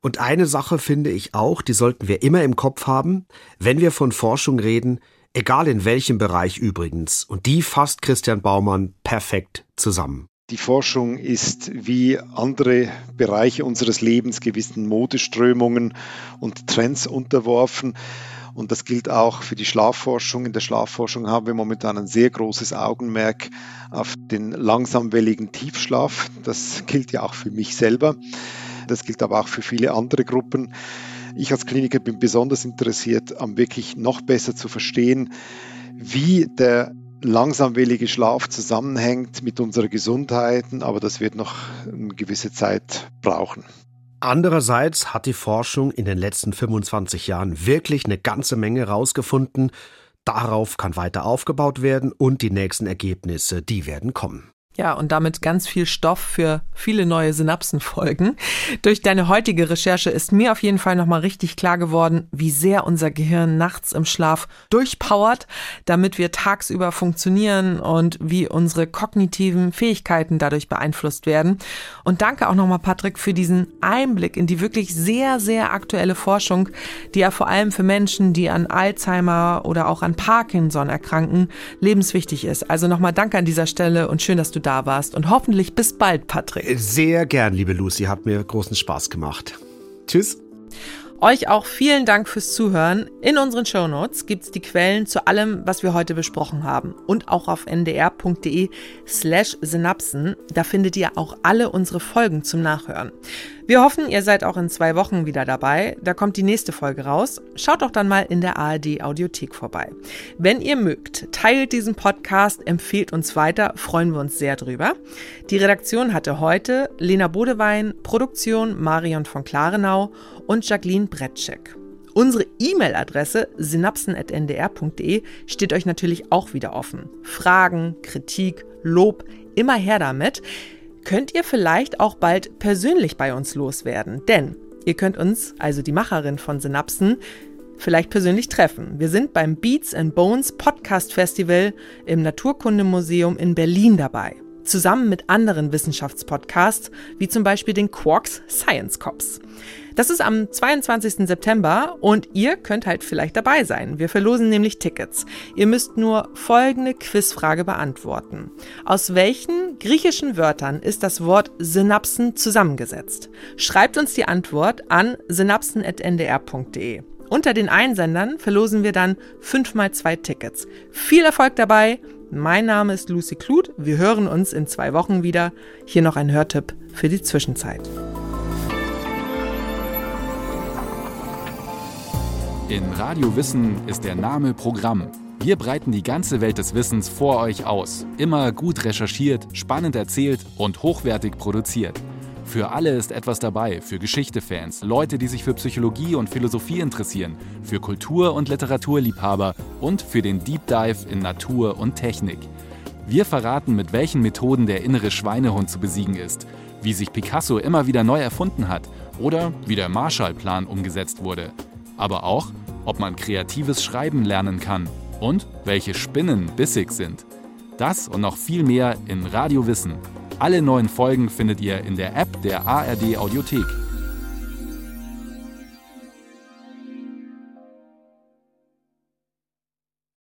Und eine Sache finde ich auch, die sollten wir immer im Kopf haben, wenn wir von Forschung reden, egal in welchem Bereich übrigens. Und die fasst Christian Baumann perfekt zusammen. Die Forschung ist wie andere Bereiche unseres Lebens gewissen Modeströmungen und Trends unterworfen. Und das gilt auch für die Schlafforschung. In der Schlafforschung haben wir momentan ein sehr großes Augenmerk auf den langsamwelligen Tiefschlaf. Das gilt ja auch für mich selber. Das gilt aber auch für viele andere Gruppen. Ich als Kliniker bin besonders interessiert, am wirklich noch besser zu verstehen, wie der langsamwellige Schlaf zusammenhängt mit unserer Gesundheit, aber das wird noch eine gewisse Zeit brauchen. Andererseits hat die Forschung in den letzten 25 Jahren wirklich eine ganze Menge herausgefunden. Darauf kann weiter aufgebaut werden und die nächsten Ergebnisse, die werden kommen. Ja, und damit ganz viel Stoff für viele neue Synapsenfolgen. Durch deine heutige Recherche ist mir auf jeden Fall nochmal richtig klar geworden, wie sehr unser Gehirn nachts im Schlaf durchpowert, damit wir tagsüber funktionieren und wie unsere kognitiven Fähigkeiten dadurch beeinflusst werden. Und danke auch nochmal, Patrick, für diesen Einblick in die wirklich sehr, sehr aktuelle Forschung, die ja vor allem für Menschen, die an Alzheimer oder auch an Parkinson erkranken, lebenswichtig ist. Also nochmal danke an dieser Stelle und schön, dass du da warst und hoffentlich bis bald, Patrick. Sehr gern, liebe Lucy, hat mir großen Spaß gemacht. Tschüss. Euch auch vielen Dank fürs Zuhören. In unseren Shownotes gibt es die Quellen zu allem, was wir heute besprochen haben. Und auch auf ndr.de slash Synapsen. Da findet ihr auch alle unsere Folgen zum Nachhören. Wir hoffen, ihr seid auch in zwei Wochen wieder dabei. Da kommt die nächste Folge raus. Schaut doch dann mal in der ARD Audiothek vorbei. Wenn ihr mögt, teilt diesen Podcast, empfehlt uns weiter, freuen wir uns sehr drüber. Die Redaktion hatte heute Lena Bodewein, Produktion Marion von Klarenau und Jacqueline Bretschek. Unsere E-Mail-Adresse synapsen.ndr.de steht euch natürlich auch wieder offen. Fragen, Kritik, Lob, immer her damit. Könnt ihr vielleicht auch bald persönlich bei uns loswerden, denn ihr könnt uns, also die Macherin von Synapsen, vielleicht persönlich treffen. Wir sind beim Beats and Bones Podcast Festival im Naturkundemuseum in Berlin dabei zusammen mit anderen Wissenschaftspodcasts, wie zum Beispiel den Quarks Science Cops. Das ist am 22. September und ihr könnt halt vielleicht dabei sein. Wir verlosen nämlich Tickets. Ihr müsst nur folgende Quizfrage beantworten. Aus welchen griechischen Wörtern ist das Wort Synapsen zusammengesetzt? Schreibt uns die Antwort an synapsen.ndr.de. Unter den Einsendern verlosen wir dann 5 mal 2 Tickets. Viel Erfolg dabei! Mein Name ist Lucy Kluth. Wir hören uns in zwei Wochen wieder. Hier noch ein Hörtipp für die Zwischenzeit. In Radio Wissen ist der Name Programm. Wir breiten die ganze Welt des Wissens vor euch aus. Immer gut recherchiert, spannend erzählt und hochwertig produziert. Für alle ist etwas dabei, für Geschichtefans, Leute, die sich für Psychologie und Philosophie interessieren, für Kultur- und Literaturliebhaber und für den Deep Dive in Natur und Technik. Wir verraten, mit welchen Methoden der innere Schweinehund zu besiegen ist, wie sich Picasso immer wieder neu erfunden hat oder wie der Marshallplan umgesetzt wurde. Aber auch, ob man kreatives Schreiben lernen kann und welche Spinnen bissig sind. Das und noch viel mehr in Radio Wissen alle neuen Folgen findet ihr in der App der ARD Audiothek.